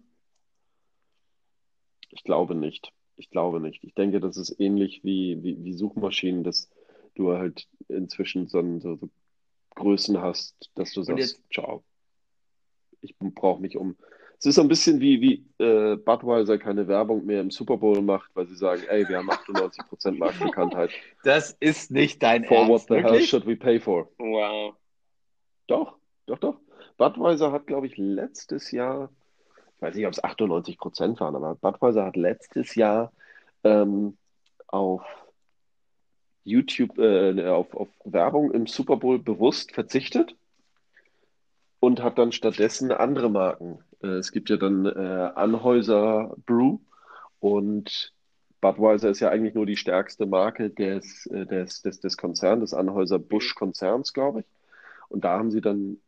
Ich glaube nicht. Ich glaube nicht. Ich denke, das ist ähnlich wie, wie, wie Suchmaschinen, dass du halt inzwischen so, so, so Größen hast, dass du sagst, jetzt- ciao, ich brauche mich um. Es ist so ein bisschen wie, wie äh, Budweiser keine Werbung mehr im Super Bowl macht, weil sie sagen, ey, wir haben 98% Marktbekanntheit. Das ist nicht dein For what Ernst, the hell wirklich? should we pay for? Wow. Doch, doch, doch. Budweiser hat, glaube ich, letztes Jahr, weiß nicht, ob es 98 Prozent waren, aber Budweiser hat letztes Jahr ähm, auf YouTube, äh, auf, auf Werbung im Super Bowl bewusst verzichtet und hat dann stattdessen andere Marken. Äh, es gibt ja dann äh, Anheuser Brew und Budweiser ist ja eigentlich nur die stärkste Marke des, äh, des, des, des Konzerns, des Anheuser Busch Konzerns, glaube ich. Und da haben sie dann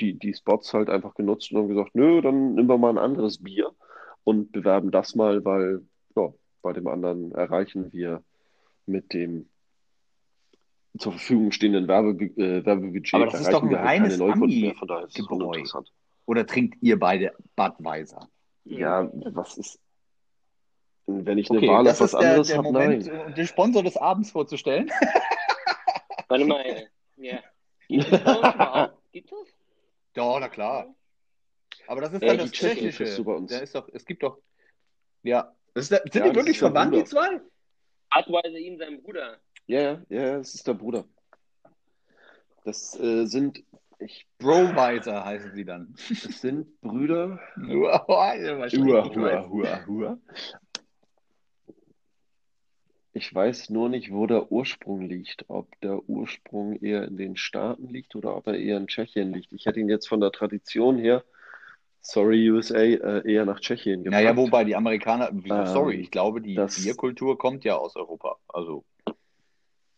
die, die Spots halt einfach genutzt und haben gesagt, nö, dann nehmen wir mal ein anderes Bier und bewerben das mal, weil ja, bei dem anderen erreichen wir mit dem zur Verfügung stehenden Werbe, äh, Werbebudget Aber das ist doch ein halt reines keine Neukunden mehr, von daher ist es Ami-Gebräu. Oder trinkt ihr beide Budweiser? Ja, was ist, wenn ich eine Okay, Wahl das auf was der, anderes der habe? Moment, Nein. um den Sponsor des Abends vorzustellen. Warte mal. äh, Ja. Gibt es Ja, na klar. Aber das ist dann die das Tschechische. du bei uns. Da ist doch, es gibt doch, ja. Das ist der, sind Ja, die das wirklich der verwandt, die zwei? Budweiser ihm sein Bruder. Ja, ja, ja, es ist der Bruder. Das äh, sind, ich, Broweiser heißen sie dann. das sind Brüder. Hua, hua, hua, hua. Ich weiß nur nicht, wo der Ursprung liegt. Ob der Ursprung eher in den Staaten liegt oder ob er eher in Tschechien liegt. Ich hätte ihn jetzt von der Tradition her Sorry, USA, äh, eher nach Tschechien Naja, gepackt. wobei die Amerikaner, Ähm, sorry, ich glaube, die das- Bierkultur kommt ja aus Europa. Also,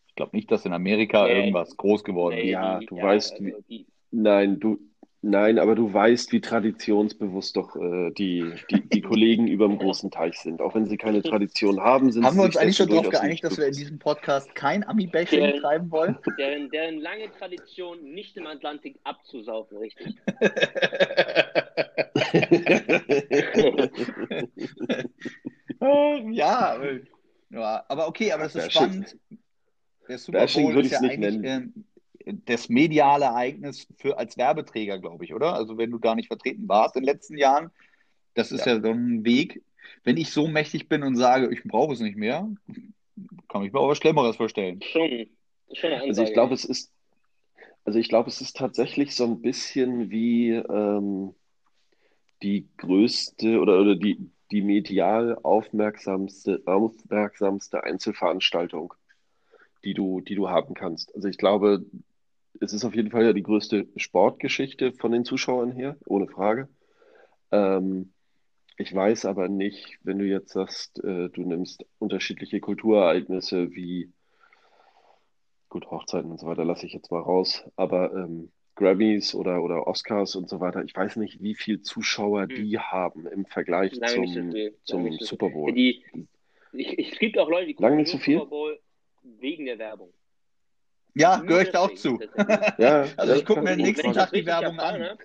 ich glaube nicht, dass in Amerika Nee. irgendwas groß geworden Nee, ist. Ja, du weißt, wie- also die, Nein, du, nein, aber du weißt, wie traditionsbewusst doch äh, die, die, die Kollegen über dem großen Teich sind. Auch wenn sie keine Tradition haben, sind Haben sie wir uns eigentlich schon darauf geeinigt, dass wir in diesem Podcast kein Ami-Bashing treiben wollen? deren, deren lange Tradition, nicht im Atlantik abzusaufen, richtig. Ähm, ja, äh, ja, aber okay, aber das ist Bashing. spannend. Der Super Bowl würde ist ja eigentlich das mediale Ereignis für als Werbeträger, glaube ich, oder? Also wenn du da nicht vertreten warst in den letzten Jahren, das ist ja, so ein Weg. Wenn ich so mächtig bin und sage, ich brauche es nicht mehr, kann ich mir auch was Schlimmeres vorstellen. Schon, schon eine Also ich glaube, es ist, also ich glaube, es ist tatsächlich so ein bisschen wie ähm, die größte oder, oder die, die medial aufmerksamste, aufmerksamste Einzelveranstaltung, die du, die du haben kannst. Also ich glaube, es ist auf jeden Fall ja die größte Sportgeschichte von den Zuschauern her, ohne Frage. Ähm, ich weiß aber nicht, wenn du jetzt sagst, äh, du nimmst unterschiedliche Kulturereignisse wie gut, Hochzeiten und so weiter lasse ich jetzt mal raus, aber ähm, Grammys oder, oder Oscars und so weiter, ich weiß nicht, wie viel Zuschauer Hm. die haben im Vergleich Lange nicht so zum. Lange zum so Super. Bowl. Die, ich, ich, es gibt auch Leute, die Lange gucken nicht nur so viel? Super Bowl wegen der Werbung. Ja, gehöre ich da auch zu. Ja, Also ich gucke mir den nächsten Wenn ich Tag die Werbung erfahren an.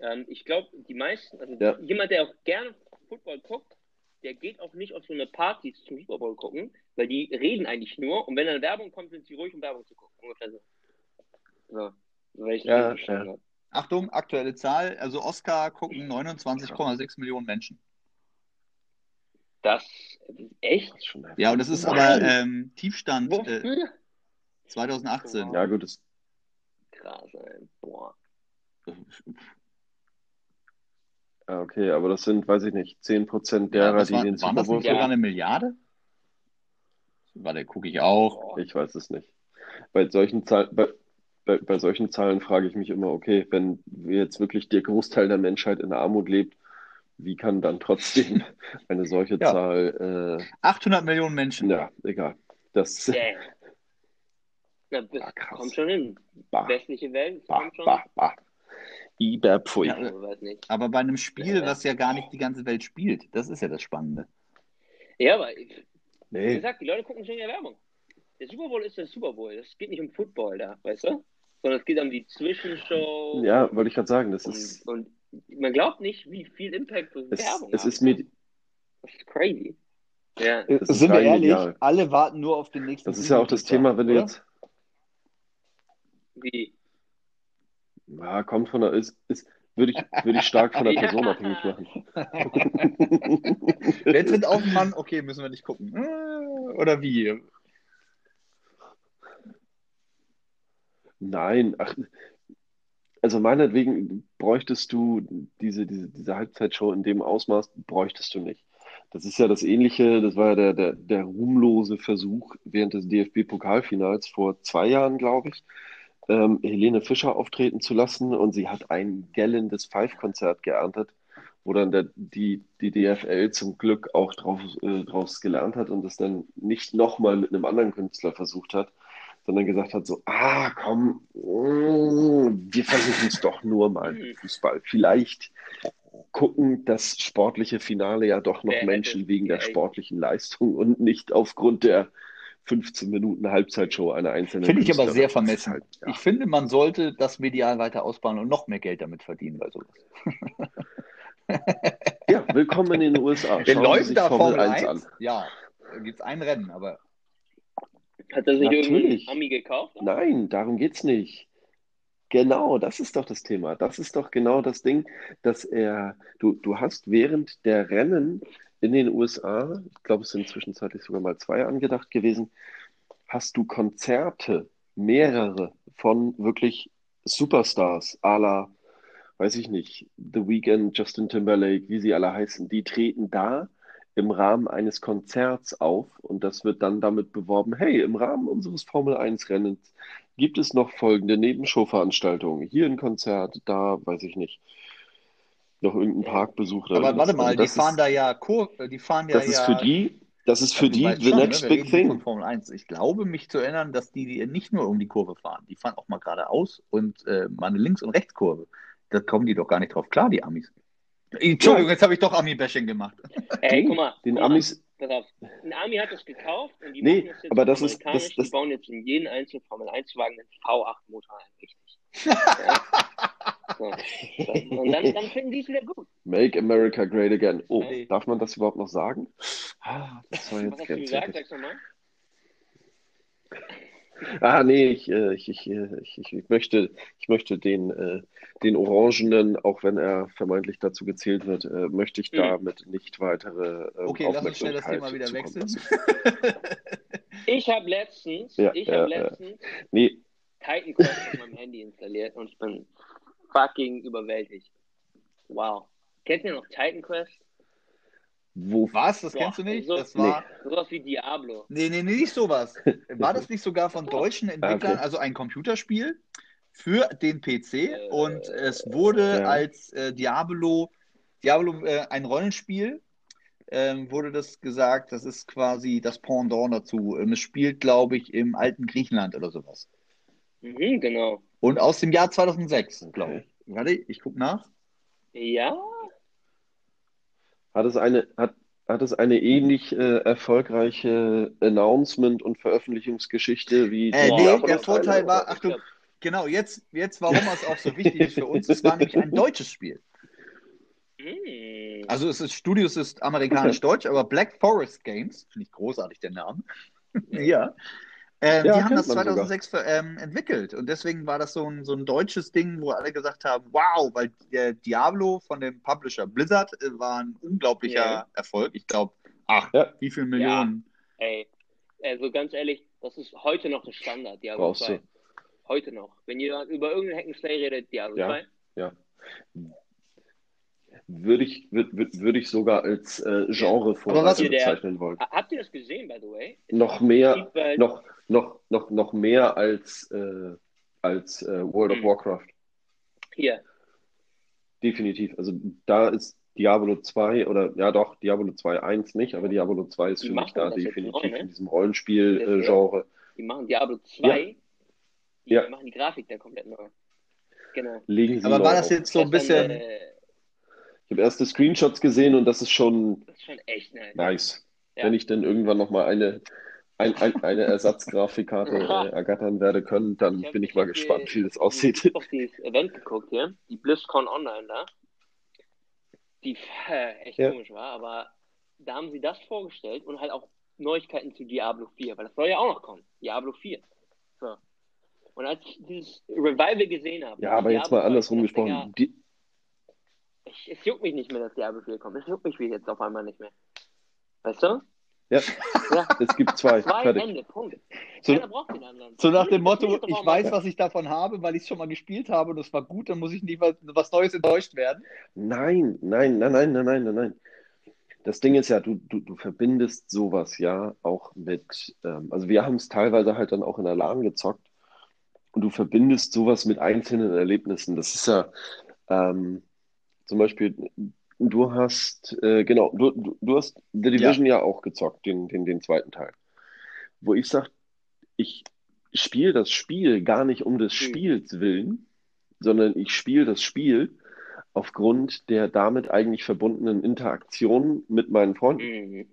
ähm, ich glaube, die meisten, also Ja. jemand, der auch gerne Football guckt, der geht auch nicht auf so eine Party zum Super Bowl gucken, weil die reden eigentlich nur und wenn dann Werbung kommt, sind sie ruhig, um Werbung zu gucken. Ungefähr so. So, wenn ich das Ja, ja. habe. Achtung, aktuelle Zahl, also Oscar gucken 29,6 Millionen Menschen. Das echt? Ist schon heftig. Ja, und das ist Nein. aber ähm, Tiefstand äh, Wofür? 2018. Ja, gut, das, Krass, ey. Boah. ja, okay, aber das sind, weiß ich nicht, 10% Ja, derer, das die war, den Super das Bowl nicht sogar Ja. eine Milliarde? Warte, gucke ich auch. Boah. Ich weiß es nicht. Bei solchen Zahlen, bei, bei, bei solchen Zahlen frage ich mich immer, okay, wenn jetzt wirklich der Großteil der Menschheit in Armut lebt, wie kann dann trotzdem eine solche Ja. Zahl, 800 Millionen äh, Menschen. ja, egal. Das, Damn. Na, das Ah, kommt schon hin. bah, Westliche Welt bah, kommt schon. bah, bah. Iberpfui. Ja. Aber bei einem Spiel, Ja. was ja gar nicht die ganze Welt spielt, das ist ja das Spannende. Ja, aber wie Nee, gesagt, die Leute gucken schon in der Werbung. Der Super Bowl ist der Super Bowl. Es geht nicht um Football da, weißt du? Sondern es geht um die Zwischenshow. ja, wollte ich gerade sagen, das und, ist, und man glaubt nicht, wie viel Impact es, Werbung es ist kann. Das ist crazy. Ja. Das ist Sind wir ehrlich, medial. alle warten nur auf den nächsten das ist ja auch das Thema, wenn du jetzt, Wie? ja, kommt von der, ist, ist, würde ich, würde ich stark von der Ja. Person abhängig machen. Wer tritt auf den Mann? Okay, müssen wir nicht gucken. Äh, Oder wie? Nein, ach, also meinetwegen bräuchtest du diese, diese, diese Halbzeitshow in dem Ausmaß, bräuchtest du nicht. Das ist ja das Ähnliche, das war ja der, der, der ruhmlose Versuch während des DFB-Pokalfinals vor zwei Jahren, glaube ich, ähm, Helene Fischer auftreten zu lassen und sie hat ein gellendes Five-Konzert geerntet, wo dann der, die, die DFL zum Glück auch drauf, äh, draus gelernt hat und es dann nicht nochmal mit einem anderen Künstler versucht hat, sondern gesagt hat so, ah, komm, mm, wir versuchen es doch nur mal mit Fußball. Vielleicht gucken das sportliche Finale ja doch noch hätte- Menschen wegen der ja, sportlichen Leistung und nicht aufgrund der 15 Minuten Halbzeitshow einer einzelnen Finde ich aber sehr vermessen. halt, ja. Ich finde, man sollte das medial weiter ausbauen und noch mehr Geld damit verdienen bei sowas. Ja, willkommen in den USA. Sie läuft sich da Formel Formel 1 1? an. Ja, da gibt es ein Rennen, aber Hat das nicht irgendein Natürlich. Ami gekauft? Nein, darum geht's nicht. Genau, das ist doch das Thema. Das ist doch genau das Ding, dass er, du, du hast während der Rennen in den USA, ich glaube, es sind zwischenzeitlich sogar mal zwei angedacht gewesen, hast du Konzerte, mehrere von wirklich Superstars, à la, weiß ich nicht, The Weeknd, Justin Timberlake, wie sie alle heißen, die treten da im Rahmen eines Konzerts auf und das wird dann damit beworben, hey, im Rahmen unseres Formel 1 Rennens gibt es noch folgende Nebenshowveranstaltungen. Hier ein Konzert, da weiß ich nicht. Noch irgendeinen Park besucht. Aber warte mal, also die fahren ist, da ja, Kur die fahren ja. Das ist ja, für die, das ist für die the schon, next ne? big thing. Von Formel 1. Ich glaube, mich zu erinnern, dass die nicht nur um die Kurve fahren, die fahren auch mal geradeaus und äh, mal eine Links- und Rechtskurve. Da kommen die doch gar nicht drauf klar, die Amis. Entschuldigung, jetzt habe ich doch Ami-Bashing gemacht. Ey, guck mal. Den guck Amis. Pass auf. Ein Ami hat es gekauft und die Nee, machen das jetzt aber das ist- das- das- die bauen jetzt in jeden einzelnen Formel 1-Wagen einen V8-Motor ein. Richtig. ja. Und dann, dann finden die es wieder gut. Make America Great Again. Oh, Nee. darf man das überhaupt noch sagen? Ah, das war Was jetzt hast du gesagt? Ah, nee, ich, äh, ich, ich, äh, ich, ich, ich möchte, ich möchte den, äh, den Orangenen, auch wenn er vermeintlich dazu gezählt wird, möchte ich Mhm. damit nicht weitere ähm, Okay, lass uns schnell das Thema wieder Aufmerksamkeit wechseln. Ich habe letztens, Ja, ich ja, habe ja. letztens Nee, Titan Quest auf meinem Handy installiert und ich bin fucking überwältigt. Wow. Kennt ihr noch Titan Quest? wo Was? Das Boah, kennst du nicht? so- Das war. Sowas wie Diablo. Nee, nee, nee, nicht sowas. War das nicht sogar von deutschen Entwicklern, okay. also ein Computerspiel für den PC Äh, und es wurde ja. als äh, Diablo, Diablo äh, ein Rollenspiel, ähm, wurde das gesagt, das ist quasi das Pendant dazu. Es spielt, glaube ich, im alten Griechenland oder sowas. Mhm, genau. Und aus dem Jahr 2006, glaube ich. Warte, ich gucke nach. Ja, hat es eine, hat, hat es eine ähnlich äh, erfolgreiche Announcement- und Veröffentlichungsgeschichte wie Äh, die nee, der Vorteil war- oder? ach du- Genau, jetzt, jetzt warum es auch so wichtig ist für uns, es war nämlich ein deutsches Spiel. Hm. Also es ist Studios ist amerikanisch-deutsch, aber Black Forest Games, finde ich großartig der Name. ja. Ähm, Ja, die haben das man 2006 ver- ähm, entwickelt und deswegen war das so ein, so ein deutsches Ding, wo alle gesagt haben, wow, weil der Diablo von dem Publisher Blizzard äh, war ein unglaublicher Ja. Erfolg. Ich glaube, ach, Ja. wie viel Millionen. Ey, also ganz ehrlich, das ist heute noch der Standard, Diablo Brauchst 2. du. Heute noch. Wenn ihr über irgendeinen Hack'n'Slay redet, Diablo Ja. 2. Würde ich, würd, würd, würde ich sogar als äh, Genre vorher bezeichnen wollen. Ha- Habt ihr das gesehen, by the way? Noch mehr, noch, noch, noch, noch mehr als, äh, als äh, World of Mhm. Warcraft. Hier. Definitiv. Also da ist Diablo 2 oder ja doch, Diablo 2 1 nicht, aber Diablo 2 ist für mich da definitiv neu, ne? in diesem Rollenspiel-Genre. Genre. Die machen Diablo 2. Die Ja. machen die Grafik da komplett neu. Genau. Legen sie Aber neu war das auf. jetzt so ein bisschen, äh, Ich habe erste Screenshots gesehen und das ist schon das ist schon echt nice. nice. Ja. Wenn ich dann irgendwann nochmal eine, ein, ein, eine Ersatzgrafikkarte äh, ergattern werde können, dann hab- bin ich mal gespannt, wie das aussieht. Ich habe auf dieses Event geguckt hier, die BlizzCon Online da, die äh, echt Ja. komisch war, aber da haben sie das vorgestellt und halt auch Neuigkeiten zu Diablo 4, weil das soll ja auch noch kommen. Diablo 4. So. Und als ich dieses Revival gesehen habe, Ja, aber jetzt Diablo mal 2, andersrum ich, gesprochen. Die, ich, es juckt mich nicht mehr, dass Diablo 4 kommt. Es juckt mich jetzt auf einmal nicht mehr. Weißt du? Ja, Ja. es gibt zwei. Zwei Fertig. Ende, Punkt. So- Keiner braucht den anderen. so nach dem Motto, ich weiß, mal- was ich davon habe, weil ich es schon mal gespielt habe und es war gut, dann muss ich nicht was, was Neues enttäuscht werden. Nein, nein, nein, nein, nein, nein, nein, nein. Das Ding ist ja, du, du, du verbindest sowas ja auch mit, ähm, also wir haben es teilweise halt dann auch in der LAN gezockt und du verbindest sowas mit einzelnen Erlebnissen. Das ist ja ähm, zum Beispiel, du hast, äh, genau, du, du, du hast The Division ja, auch gezockt, den, den, den zweiten Teil. Wo ich sage, ich spiele das Spiel gar nicht um des Hm. Spiels willen, sondern ich spiele das Spiel aufgrund der damit eigentlich verbundenen Interaktion mit meinen Freunden. Mhm.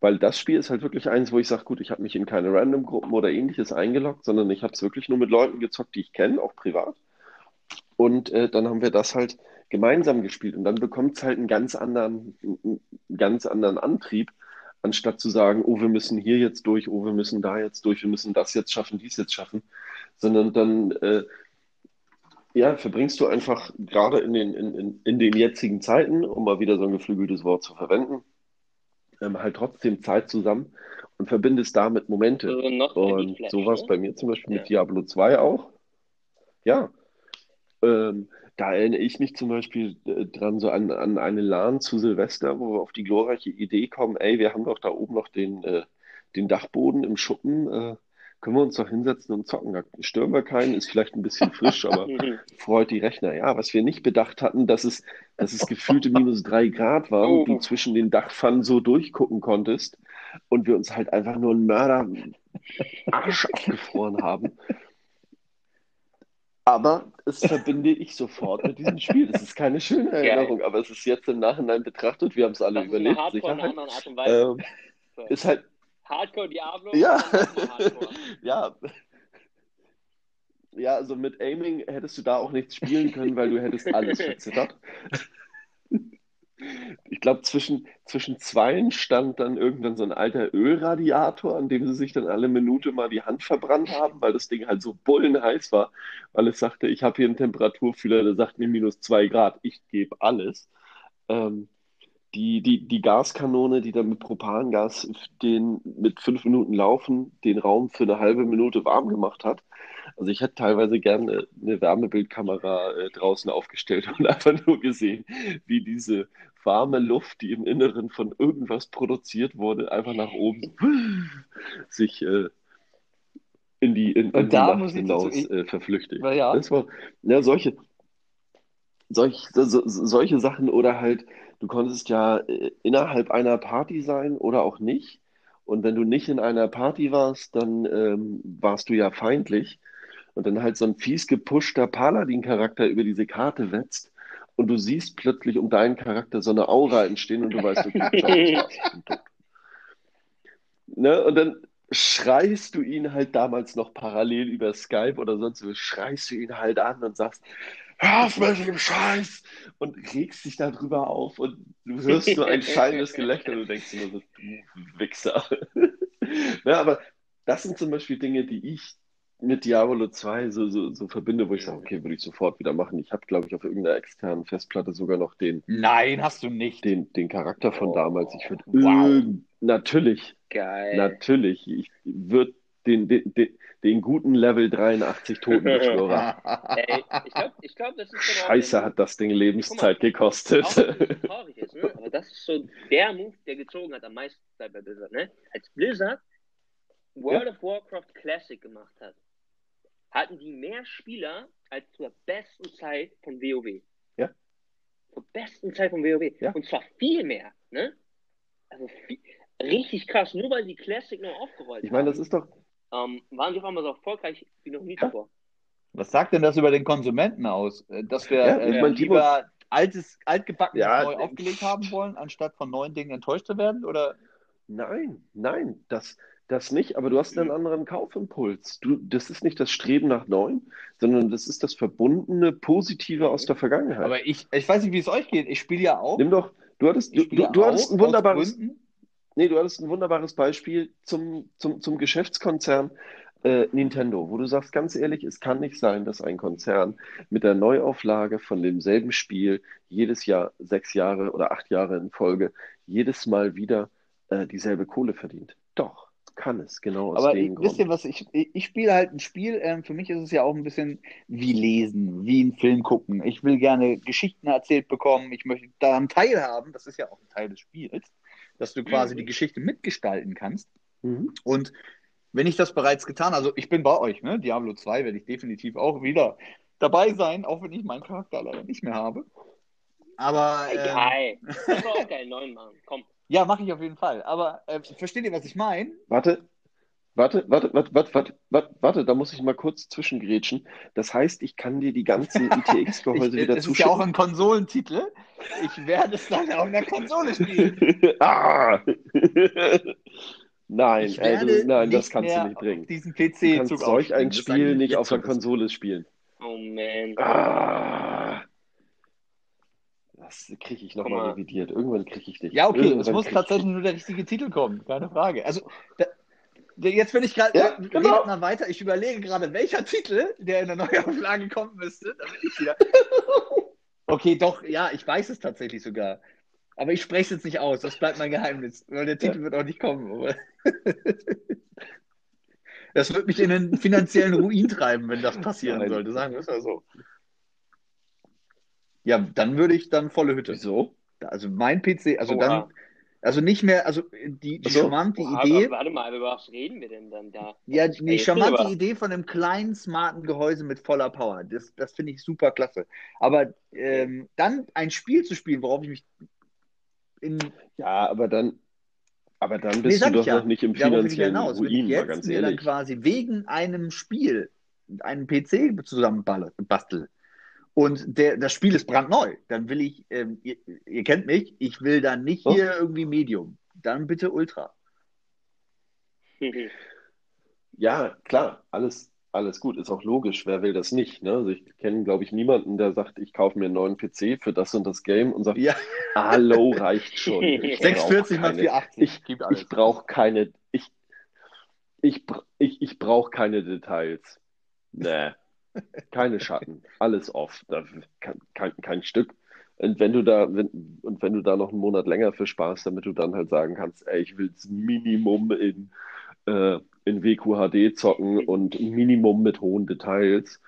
Weil das Spiel ist halt wirklich eins, wo ich sage, gut, ich habe mich in keine Random-Gruppen oder ähnliches eingeloggt, sondern ich habe es wirklich nur mit Leuten gezockt, die ich kenne, auch privat. Und äh, dann haben wir das halt gemeinsam gespielt und dann bekommt es halt einen ganz anderen, einen ganz anderen Antrieb, anstatt zu sagen, oh, wir müssen hier jetzt durch, oh, wir müssen da jetzt durch, wir müssen das jetzt schaffen, dies jetzt schaffen, sondern dann äh, ja, verbringst du einfach gerade in den, in, in, in den jetzigen Zeiten, um mal wieder so ein geflügeltes Wort zu verwenden, ähm, halt trotzdem Zeit zusammen und verbindest damit Momente. Also Und Flash, so war es ne? bei mir zum Beispiel mit Ja. Diablo 2 auch. Ja. Ähm, da erinnere ich mich zum Beispiel äh, dran, so an, an eine LAN zu Silvester, wo wir auf die glorreiche Idee kommen, ey, wir haben doch da oben noch den, äh, den Dachboden im Schuppen, äh, können wir uns doch hinsetzen und zocken. Da stören wir keinen, ist vielleicht ein bisschen frisch, aber freut die Rechner. Ja, was wir nicht bedacht hatten, dass es, dass es gefühlte minus drei Grad war und du Oh. zwischen den Dachpfannen so durchgucken konntest und wir uns halt einfach nur einen Mörder Arsch abgefroren haben. Aber es verbinde ich sofort mit diesem Spiel. Das ist keine schöne Geil. Erinnerung, aber es ist jetzt im Nachhinein betrachtet, wir haben es alle Das ist überlebt, Hardcore in einer anderen Art und Weise. Ähm, ist halt, Hardcore Diablo. Ja. Hardcore. ja. Ja, also mit Aiming hättest du da auch nichts spielen können, weil du hättest alles verzittert. Ich glaube, zwischen, zwischen zweien stand dann irgendwann so ein alter Ölradiator, an dem sie sich dann alle Minute mal die Hand verbrannt haben, weil das Ding halt so bullenheiß war, weil es sagte, ich habe hier einen Temperaturfühler, der sagt mir minus zwei Grad, ich gebe alles. Ähm, die, die, die Gaskanone, die dann mit Propangas den mit fünf Minuten Laufen den Raum für eine halbe Minute warm gemacht hat. Also ich hätte teilweise gerne eine Wärmebildkamera äh, draußen aufgestellt und einfach nur gesehen, wie diese warme Luft, die im Inneren von irgendwas produziert wurde, einfach nach oben sich äh, in die, in, Und in die da Nacht ich hinaus dazu- äh, verflüchtigt. Ja. Das war, ja, solche, solch, so, so, solche Sachen oder halt, du konntest ja äh, innerhalb einer Party sein oder auch nicht. Und wenn du nicht in einer Party warst, dann ähm, warst du ja feindlich. Und dann halt so ein fies gepushter Paladin-Charakter über diese Karte wetzt. Und du siehst plötzlich um deinen Charakter so eine Aura entstehen und du weißt, okay. Ne? Und dann schreist du ihn halt damals noch parallel über Skype oder sonst wo, schreist du ihn halt an und sagst, hör auf mit dem Scheiß und regst dich darüber auf und du hörst nur ein schallendes Gelächter und du denkst nur so, du Wichser. Ja, aber das sind zum Beispiel Dinge, die ich mit Diablo 2 so, so, so verbinde, wo ich sage, okay, würde ich sofort wieder machen. Ich habe, glaube ich, auf irgendeiner externen Festplatte sogar noch den, Nein, hast du nicht. den, den Charakter von Oh, damals. Ich würde wow. natürlich, Geil. natürlich, ich würde den, den, den, den guten Level 83 Totenbeschwörer. Ey, ich glaube, ich glaub, das ist auch Scheiße hat das Ding Lebenszeit Auch gekostet. es traurig ist, ne? Aber das ist so der Move, der gezogen hat am meisten Zeit bei Blizzard, ne? Als Blizzard World of Warcraft Classic gemacht hat, hatten die mehr Spieler als zur besten Zeit von WoW. Ja. Zur besten Zeit von WoW. Ja. Und zwar viel mehr, ne? Also viel, richtig krass, nur weil die Classic noch aufgerollt Ich meine, das ist doch, ähm, waren die auf einmal so erfolgreich wie noch nie Ja. zuvor. Was sagt denn das über den Konsumenten aus? Äh, Dass wir Ja, äh, lieber altes, altgebackenes Ja, neu aufgelegt haben wollen, anstatt von neuen Dingen enttäuscht zu werden? Oder? nein, nein, das, das nicht, aber du hast einen anderen Kaufimpuls. Du, das ist nicht das Streben nach Neuem, sondern das ist das verbundene Positive aus der Vergangenheit. Aber ich, ich weiß nicht, wie es euch geht. Ich spiele ja auch. Nimm doch, du hattest, du, du, du hattest ein wunderbares, Gründen. Nee, du hattest ein wunderbares Beispiel zum, zum, zum Geschäftskonzern äh, Nintendo, wo du sagst, ganz ehrlich, es kann nicht sein, dass ein Konzern mit der Neuauflage von demselben Spiel jedes Jahr, sechs Jahre oder acht Jahre in Folge, jedes Mal wieder äh, dieselbe Kohle verdient. Doch, kann es, genau aus Aber dem ich, wisst ihr, was ich, ich, ich spiele halt ein Spiel, ähm, für mich ist es ja auch ein bisschen wie lesen, wie einen Film gucken. Ich will gerne Geschichten erzählt bekommen, ich möchte daran teilhaben, das ist ja auch ein Teil des Spiels, dass du quasi Mhm. die Geschichte mitgestalten kannst. Mhm. Und wenn ich das bereits getan, also ich bin bei euch, ne? Diablo 2 werde ich definitiv auch wieder dabei sein, auch wenn ich meinen Charakter leider nicht mehr habe. Aber ähm, geil. Das war auch geil, neuen Mann. Komm. ja, mache ich auf jeden Fall. Aber äh, versteht ihr, was ich meine? Warte, warte, warte, warte, warte, warte, warte, warte, da muss ich mal kurz zwischengrätschen. Das heißt, ich kann dir die ganzen ITX-Gehäuse wieder es ist ja auch zuschicken. ein Konsolentitel. Ich werde es dann auf einer Konsole spielen. ah! Nein, du, nein, das kannst du nicht bringen. diesen Du kannst solch ein. Das Spiel ich nicht auf der. Konsole spielen. Oh man. Ah! Das kriege ich nochmal mal. revidiert. Irgendwann kriege ich dich. Ja, okay, es Irgendwann muss krieg ich tatsächlich nur der richtige Titel kommen, keine Frage. Also, da, jetzt bin ich gerade, Ja, redet genau. mal weiter. Ich überlege gerade, welcher Titel, der in der Neuauflage kommen müsste, ich wieder. Okay, doch, ja, ich weiß es tatsächlich sogar. Aber ich spreche es jetzt nicht aus, das bleibt mein Geheimnis, weil der Titel wird auch nicht kommen. Das wird mich in den finanziellen Ruin treiben, wenn das passieren Nein. sollte, sagen wir es mal so. Ja, dann würde ich dann volle Hütte. Wieso? Also mein PC, also Oha. dann, Also nicht mehr, also die, die Ach so. charmante Boah, Idee, aber warte mal, über was reden wir denn dann da? ja, die jetzt charmante nicht, Idee von einem kleinen, smarten Gehäuse mit voller Power, das, das finde ich super klasse. Aber ähm, dann ein Spiel zu spielen, worauf ich mich in, Ja, aber dann, aber dann nee, bist sag du doch ja, noch nicht im darauf will ich ja finanziellen hinaus. Ruin, mal jetzt ganz mir dann ehrlich. quasi wegen einem Spiel einen PC zusammenbastel und der, das Spiel ist brandneu, dann will ich, ähm, ihr, ihr kennt mich, ich will dann nicht So? hier irgendwie Medium, dann bitte Ultra. Ja, klar, alles, alles gut, ist auch logisch. Wer will das nicht? Ne? Also ich kenne, glaube ich, niemanden, der sagt, ich kaufe mir einen neuen PC für das und das Game und sagt, Ja, Hallo reicht schon. Ich brauch 640 mal keine, 480, ich, ich brauche keine, ich, ich, ich, ich brauche keine Details. Nee, keine Schatten, alles off, da, kein, kein, kein Stück. Und wenn du da, wenn, und wenn du da noch einen Monat länger für sparst, damit du dann halt sagen kannst, ey, ich will Minimum in, äh, in WQHD zocken und Minimum mit hohen Details,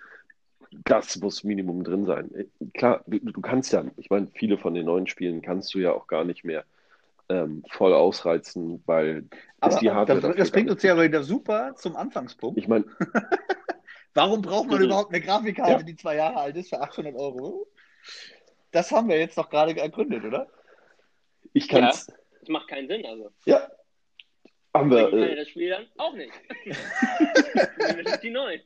das muss Minimum drin sein. Klar, du, du kannst ja, ich meine, viele von den neuen Spielen kannst du ja auch gar nicht mehr ähm, voll ausreizen, weil Aber ist die Hardware das, das bringt uns ja wieder super zum Anfangspunkt. Ich meine, Warum braucht man Mhm. überhaupt eine Grafikkarte, Ja. die zwei Jahre alt ist, für 800 Euro? Das haben wir jetzt doch gerade ergründet, oder? ich kann es, Das macht keinen Sinn, also. ja. haben wir, äh, ja das Spiel dann auch nicht. das ist die neuen.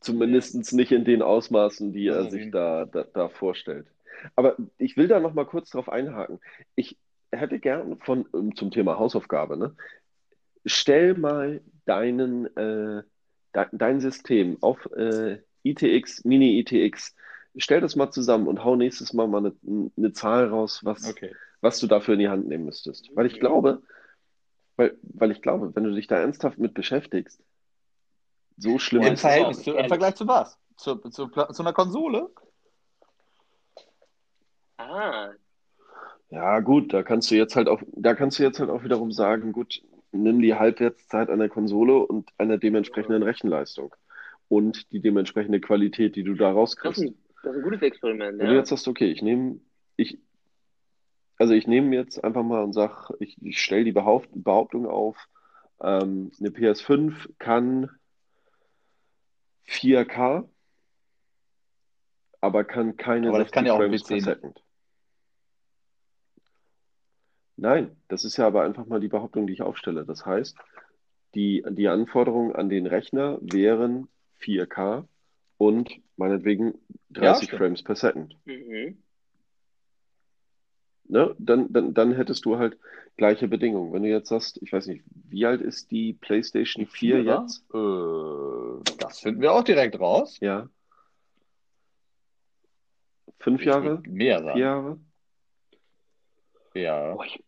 Zumindest nicht in den Ausmaßen, die er Also sich da, da, da vorstellt. Aber ich will da noch mal kurz drauf einhaken. Ich hätte gern von ähm, zum Thema Hausaufgabe, ne? Stell mal deinen, äh, de, dein System auf äh, ITX, Mini-ITX, stell das mal zusammen und hau nächstes Mal mal eine, eine Zahl raus, was, Okay. was du dafür in die Hand nehmen müsstest. Weil ich Mhm. glaube, weil, weil ich glaube, wenn du dich da ernsthaft mit beschäftigst, so schlimm Im ist es zu, im Vergleich zu was? Zu, zu, zu einer Konsole? Ah, Ja, gut, da kannst du jetzt halt auch, da kannst du jetzt halt auch wiederum sagen, gut, nimm die Halbwertszeit einer Konsole und einer dementsprechenden Rechenleistung und die dementsprechende Qualität, die du da das ist rauskriegst. ein, das ist ein gutes Experiment, Wenn du ja. jetzt sagst, okay, ich nehme, ich, also ich nehme jetzt einfach mal und sag, ich, ich stelle die Behaupt, Behauptung auf, ähm, eine PS5 kann 4K, aber kann keine Aber das kann ja auch ein Frames PC per nicht. Second. Nein, das ist ja aber einfach mal die Behauptung, die ich aufstelle. Das heißt, die, die Anforderungen an den Rechner wären 4K und meinetwegen 30 stimmt. Frames per Second. Mhm. Ne? Dann, dann, dann hättest du halt gleiche Bedingungen. Wenn du jetzt sagst, ich weiß nicht, wie alt ist die PlayStation 4 Vierer? jetzt? Äh, das finden wir auch direkt raus. Ja. Fünf Ich Jahre? Mehr Vier sagen. Jahre? Ja, Boah, ich,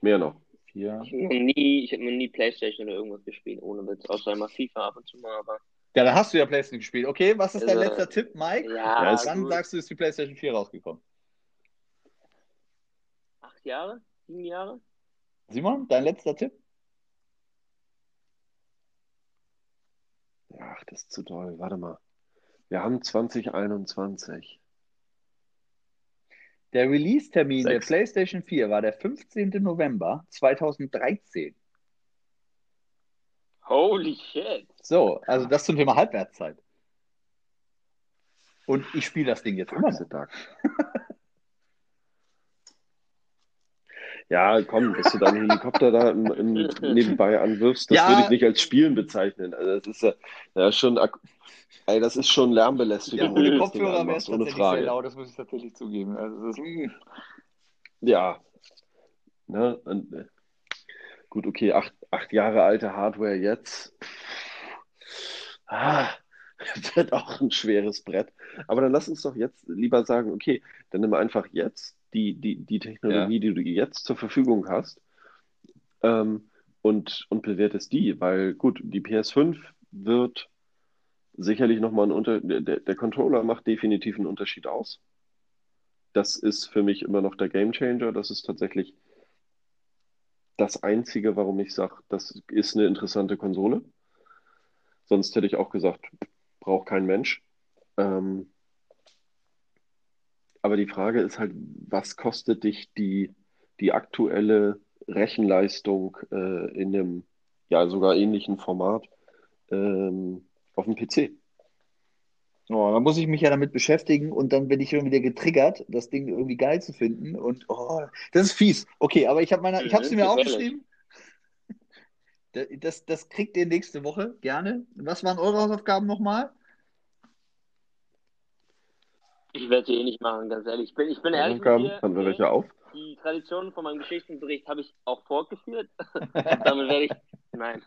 Mehr noch. vier. ich habe noch nie, ich habe noch nie Playstation oder irgendwas gespielt, ohne Witz, außer immer FIFA ab und zu mal, aber. Ja, dann hast du ja PlayStation gespielt. Okay, was ist dein Also, letzter Tipp, Mike? Ja, Ja, Wann gut. sagst du, ist die PlayStation 4 rausgekommen? Acht Jahre? Sieben Jahre? Simon, dein letzter Tipp? Ach, das ist zu doll. Warte mal. Wir haben 2021. Der Release-Termin der. PlayStation 4 war der 15. November 2013. Holy shit. So, also das zum Thema Halbwertszeit. Und ich spiele das Ding jetzt immer noch. Tag. Ja, komm, dass du deinen Helikopter da im, im nebenbei anwirfst, das Ja. würde ich nicht als Spielen bezeichnen. Also das ist ja, ja schon, ey, das ist schon Ja, Lärmbelästigung, wenn ohne Kopfhörer wäre es ohne tatsächlich sehr Frage. laut, das muss ich tatsächlich zugeben. Also ist, Ja. Ne? Und, äh, gut, okay, acht, acht Jahre alte Hardware jetzt. Ah, wird auch ein schweres Brett. Aber dann lass uns doch jetzt lieber sagen, okay, dann nimm einfach jetzt die, die, die Technologie, die du jetzt zur Verfügung hast, ähm, und, und bewertest die, weil gut, die PS5 wird sicherlich nochmal ein Unter, der, der Controller macht definitiv einen Unterschied aus. Das ist für mich immer noch der Gamechanger. Das ist tatsächlich das Einzige, warum ich sage, das ist eine interessante Konsole. Sonst hätte ich auch gesagt, braucht kein Mensch. Ähm, Aber die Frage ist halt, was kostet dich die, die aktuelle Rechenleistung äh, in einem ja sogar ähnlichen Format ähm, auf dem PC? Oh, dann muss ich mich ja damit beschäftigen und dann bin ich schon wieder getriggert, das Ding irgendwie geil zu finden. Und oh, das ist fies. Okay, aber ich habe meine, ich habe sie mir Gefährlich. aufgeschrieben. Das, das kriegt ihr nächste Woche gerne. Was waren eure Hausaufgaben nochmal? Ich werde sie eh nicht machen, ganz ehrlich. Ich bin, ich bin ehrlich mit Hausaufgaben, dir. haben wir nee, welche auf? Die Tradition von meinem Geschichtsbericht habe ich auch fortgeführt. Damit werde ich. Nein.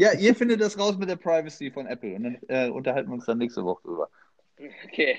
Ja, ihr findet das raus mit der Privacy von Apple und dann äh, unterhalten wir uns dann nächste Woche drüber. Okay.